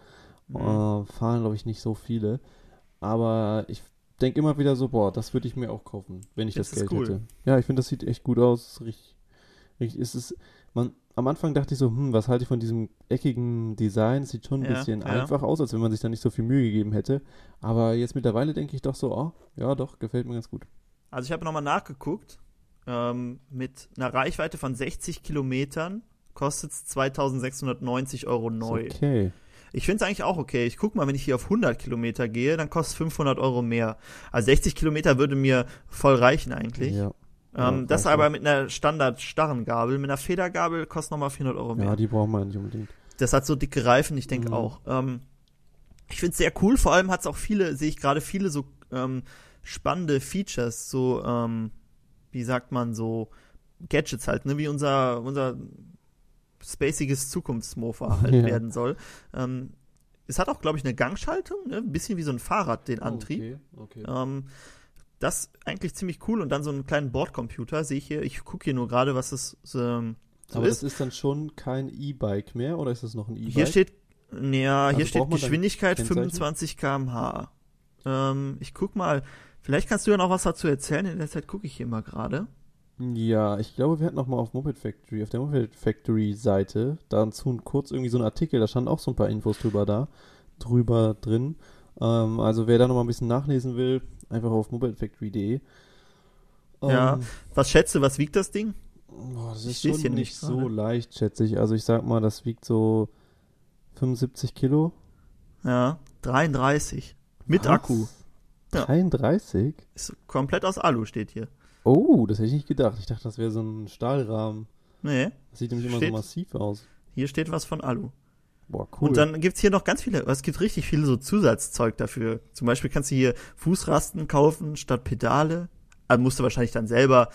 Mhm. Äh, fahren glaube ich nicht so viele, aber ich denke immer wieder so, boah, das würde ich mir auch kaufen, wenn ich das, Das Geld cool. hätte. Ja, ich finde, das sieht echt gut aus. Richtig, richtig, ist es, man, am Anfang dachte ich so, hm, was halte ich von diesem eckigen Design? Sieht schon ein Ja, bisschen ja. einfach aus, als wenn man sich da nicht so viel Mühe gegeben hätte. Aber jetzt mittlerweile denke ich doch so, oh, ja, doch, gefällt mir ganz gut. Also ich habe nochmal nachgeguckt. Ähm, mit einer Reichweite von 60 Kilometern kostet es 2690 Euro neu. Okay. Ich finde es eigentlich auch okay. Ich guck mal, wenn ich hier auf 100 Kilometer gehe, dann kostet es 500 Euro mehr. Also 60 Kilometer würde mir voll reichen eigentlich. Ja. ähm, ja, das aber mit einer Standard-starren Gabel. Mit einer Federgabel kostet nochmal 400 Euro mehr. ja, die braucht man nicht unbedingt. Das hat so dicke Reifen, ich denke Mhm. auch. Ähm, ich finde es sehr cool, vor allem hat es auch viele, sehe ich gerade viele so ähm, spannende Features, so, ähm, wie sagt man, so Gadgets halt, ne, wie unser, unser spaciges Zukunftsmofa halt Ja. werden soll. Ähm, es hat auch, glaube ich, eine Gangschaltung, ne? ein bisschen wie so ein Fahrrad, den Antrieb. Okay, okay. Ähm, das eigentlich ziemlich cool und dann so einen kleinen Bordcomputer sehe ich hier. Ich gucke hier nur gerade, was das ähm, so Aber ist. das ist dann schon kein E-Bike mehr oder ist das noch ein E-Bike? Hier steht, ja, Also hier steht Geschwindigkeit Kennzeichen? 25 km/h. Ähm, ich guck mal, vielleicht kannst du ja noch was dazu erzählen. In der Zeit gucke ich hier mal gerade. Ja, ich glaube, wir hatten noch mal auf Moped Factory, auf der Moped Factory Seite, dazu kurz irgendwie so ein Artikel, da standen auch so ein paar Infos drüber da, drüber drin. Ähm, also wer da noch mal ein bisschen nachlesen will, einfach auf mopedfactory.de. Ja. Ähm, Was schätze, was wiegt das Ding? boah, das Ich ist schon hier nicht nicht so leicht, schätze ich. Also ich sag mal, das wiegt so 75 Kilo. Ja, 33. Mit Was? Akku. Ja. 33? Ist komplett aus Alu steht hier. Oh, das hätte ich nicht gedacht. Ich dachte, das wäre so ein Stahlrahmen. Nee, Das sieht nämlich immer Steht- so massiv aus. hier steht was von Alu. Boah, cool. Und dann gibt's hier noch ganz viele, es gibt richtig viel so Zusatzzeug dafür. Zum Beispiel kannst du hier Fußrasten kaufen statt Pedale. Also musst du wahrscheinlich dann selber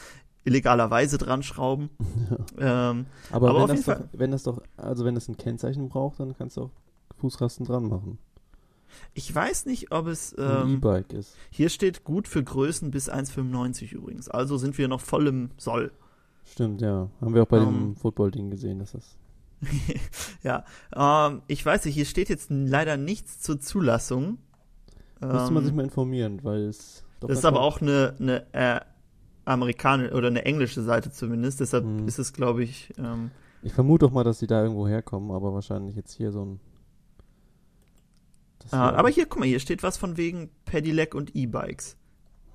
illegalerweise dran schrauben. Ähm, Aber, Aber wenn, auf das jeden doch, wenn das doch, also wenn das ein Kennzeichen braucht, dann kannst du auch Fußrasten dran machen. Ich weiß nicht, ob es Ein ähm, E-Bike ist. hier steht gut für Größen bis 1,95 übrigens. Also sind wir noch voll im Soll. Stimmt, ja. Haben wir auch bei Ähm. dem Football-Ding gesehen, dass das. ja, ähm, ich weiß nicht, hier steht jetzt leider nichts zur Zulassung. Müsste man sich Ähm, mal informieren, weil es. doch das ist aber auch- auch eine, eine äh, amerikanische oder eine englische Seite zumindest. Deshalb Hm. ist es, glaube ich, ähm, Ich vermute doch mal, dass die da irgendwo herkommen, aber wahrscheinlich jetzt hier so ein. Ah, aber hier, guck mal, hier steht was von wegen Pedelec und E-Bikes.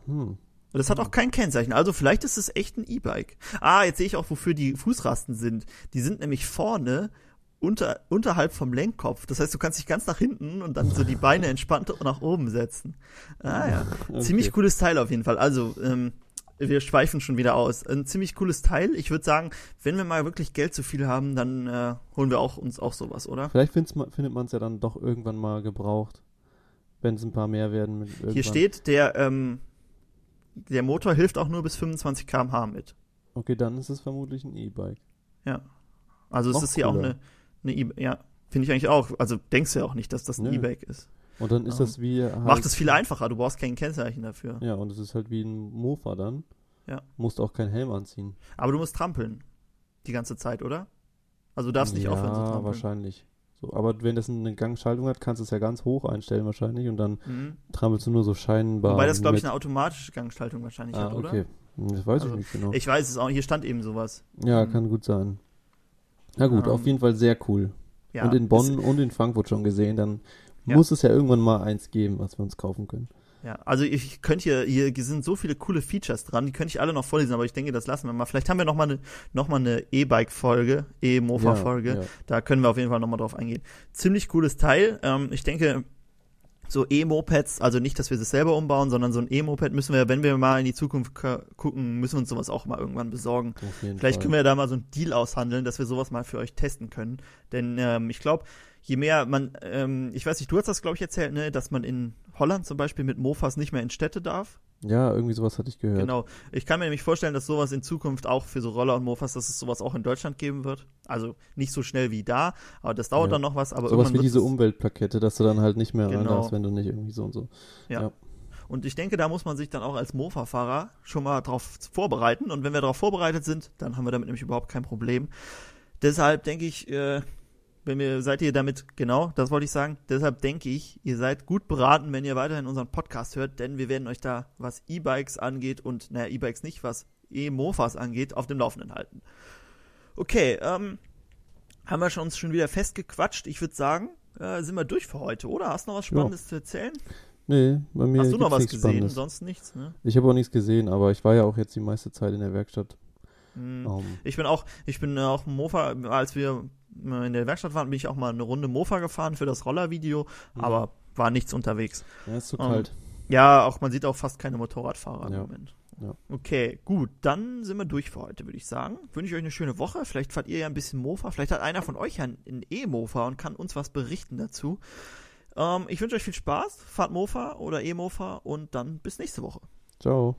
Hm. Und das hat auch kein Kennzeichen. Also vielleicht ist es echt ein E-Bike. Ah, jetzt sehe ich auch, wofür die Fußrasten sind. Die sind nämlich vorne unter, unterhalb vom Lenkkopf. Das heißt, du kannst dich ganz nach hinten und dann so die Beine entspannt nach oben setzen. Ah ja. Okay. Ziemlich cooles Teil auf jeden Fall. Also, ähm, wir schweifen schon wieder aus. Ein ziemlich cooles Teil. Ich würde sagen, wenn wir mal wirklich Geld zu viel haben, dann äh, holen wir auch uns auch sowas, oder? Vielleicht find's ma- findet man es ja dann doch irgendwann mal gebraucht. Wenn es ein paar mehr werden. Hier steht, der, ähm, der Motor hilft auch nur bis 25 km/h mit. Okay, dann ist es vermutlich ein E-Bike. Also es Noch ist hier auch cooler. eine, eine E- ja, finde ich eigentlich auch. Also denkst du ja auch nicht, dass das ein. E-Bike ist. Und dann ist Ähm, das wie. Halt, Macht es viel einfacher, du brauchst kein Kennzeichen dafür. Ja, und es ist halt wie ein Mofa dann. Ja. Musst auch keinen Helm anziehen. Aber du musst trampeln. Die ganze Zeit, oder? Also du darfst nicht ja, aufhören zu trampeln. wahrscheinlich. So, aber wenn das eine Gangschaltung hat, kannst du es ja ganz hoch einstellen wahrscheinlich und dann Mhm. trampelst du nur so scheinbar. Wobei das, glaube ich, eine automatische Gangschaltung wahrscheinlich ah, hat, oder? okay. Das weiß Also, ich nicht genau. Ich weiß es auch, hier stand eben sowas. ja, Mhm. kann gut sein. Na gut, Ähm, auf jeden Fall sehr cool. Ja, und in Bonn und in Frankfurt schon gesehen, dann Ja. muss es ja irgendwann mal eins geben, was wir uns kaufen können. ja, also ich könnte hier, hier sind so viele coole Features dran, die könnte ich alle noch vorlesen, aber ich denke, das lassen wir mal. Vielleicht haben wir noch mal eine, noch mal eine E-Bike-Folge, E-Mofa-Folge. Ja, ja. Da können wir auf jeden Fall nochmal drauf eingehen. Ziemlich cooles Teil. Ähm, ich denke, so E-Mopeds, also nicht, dass wir das selber umbauen, sondern so ein E-Moped müssen wir, wenn wir mal in die Zukunft gucken, müssen wir uns sowas auch mal irgendwann besorgen. Vielleicht Fall. können wir da mal so einen Deal aushandeln, dass wir sowas mal für euch testen können. Denn ähm, ich glaube, je mehr man, ähm, ich weiß nicht, du hast das, glaube ich, erzählt, ne, dass man in Holland zum Beispiel mit Mofas nicht mehr in Städte darf. Ja, irgendwie sowas hatte ich gehört. Genau. Ich kann mir nämlich vorstellen, dass sowas in Zukunft auch für so Roller und Mofas, dass es sowas auch in Deutschland geben wird. Also nicht so schnell wie da, aber das dauert ja. dann noch was. Aber sowas wie diese Umweltplakette, dass du dann halt nicht mehr genau. rein darfst, wenn du nicht irgendwie so und so. ja. ja. Und ich denke, da muss man sich dann auch als Mofa-Fahrer schon mal drauf vorbereiten. Und wenn wir darauf vorbereitet sind, dann haben wir damit nämlich überhaupt kein Problem. Deshalb denke ich, äh, wenn wir, seid ihr damit, genau, das wollte ich sagen. Deshalb denke ich, ihr seid gut beraten, wenn ihr weiterhin unseren Podcast hört, denn wir werden euch da, was E-Bikes angeht und, naja, E-Bikes nicht, was E-Mofas angeht, auf dem Laufenden halten. Okay, ähm, haben wir schon uns schon wieder festgequatscht. Ich würde sagen, äh, sind wir durch für heute, oder? Hast du noch was Spannendes ja. zu erzählen? Nee, bei mir Hast du noch was gesehen? Spannendes. Sonst nichts, ne? Ich habe auch nichts gesehen, aber ich war ja auch jetzt die meiste Zeit in der Werkstatt. Mhm. Um. Ich bin auch, ich bin auch Mofa, als wir in der Werkstatt waren, bin ich auch mal eine Runde Mofa gefahren für das Rollervideo, mhm. aber war nichts unterwegs. Ja, ist zu so kalt. Ja, auch man sieht auch fast keine Motorradfahrer ja. im Moment. Ja. Okay, gut, dann sind wir durch für heute, würde ich sagen. Wünsche ich euch eine schöne Woche. Vielleicht fahrt ihr ja ein bisschen Mofa. Vielleicht hat einer von euch ja einen E-Mofa und kann uns was berichten dazu. Ähm, ich wünsche euch viel Spaß. Fahrt Mofa oder E-Mofa und dann bis nächste Woche. Ciao.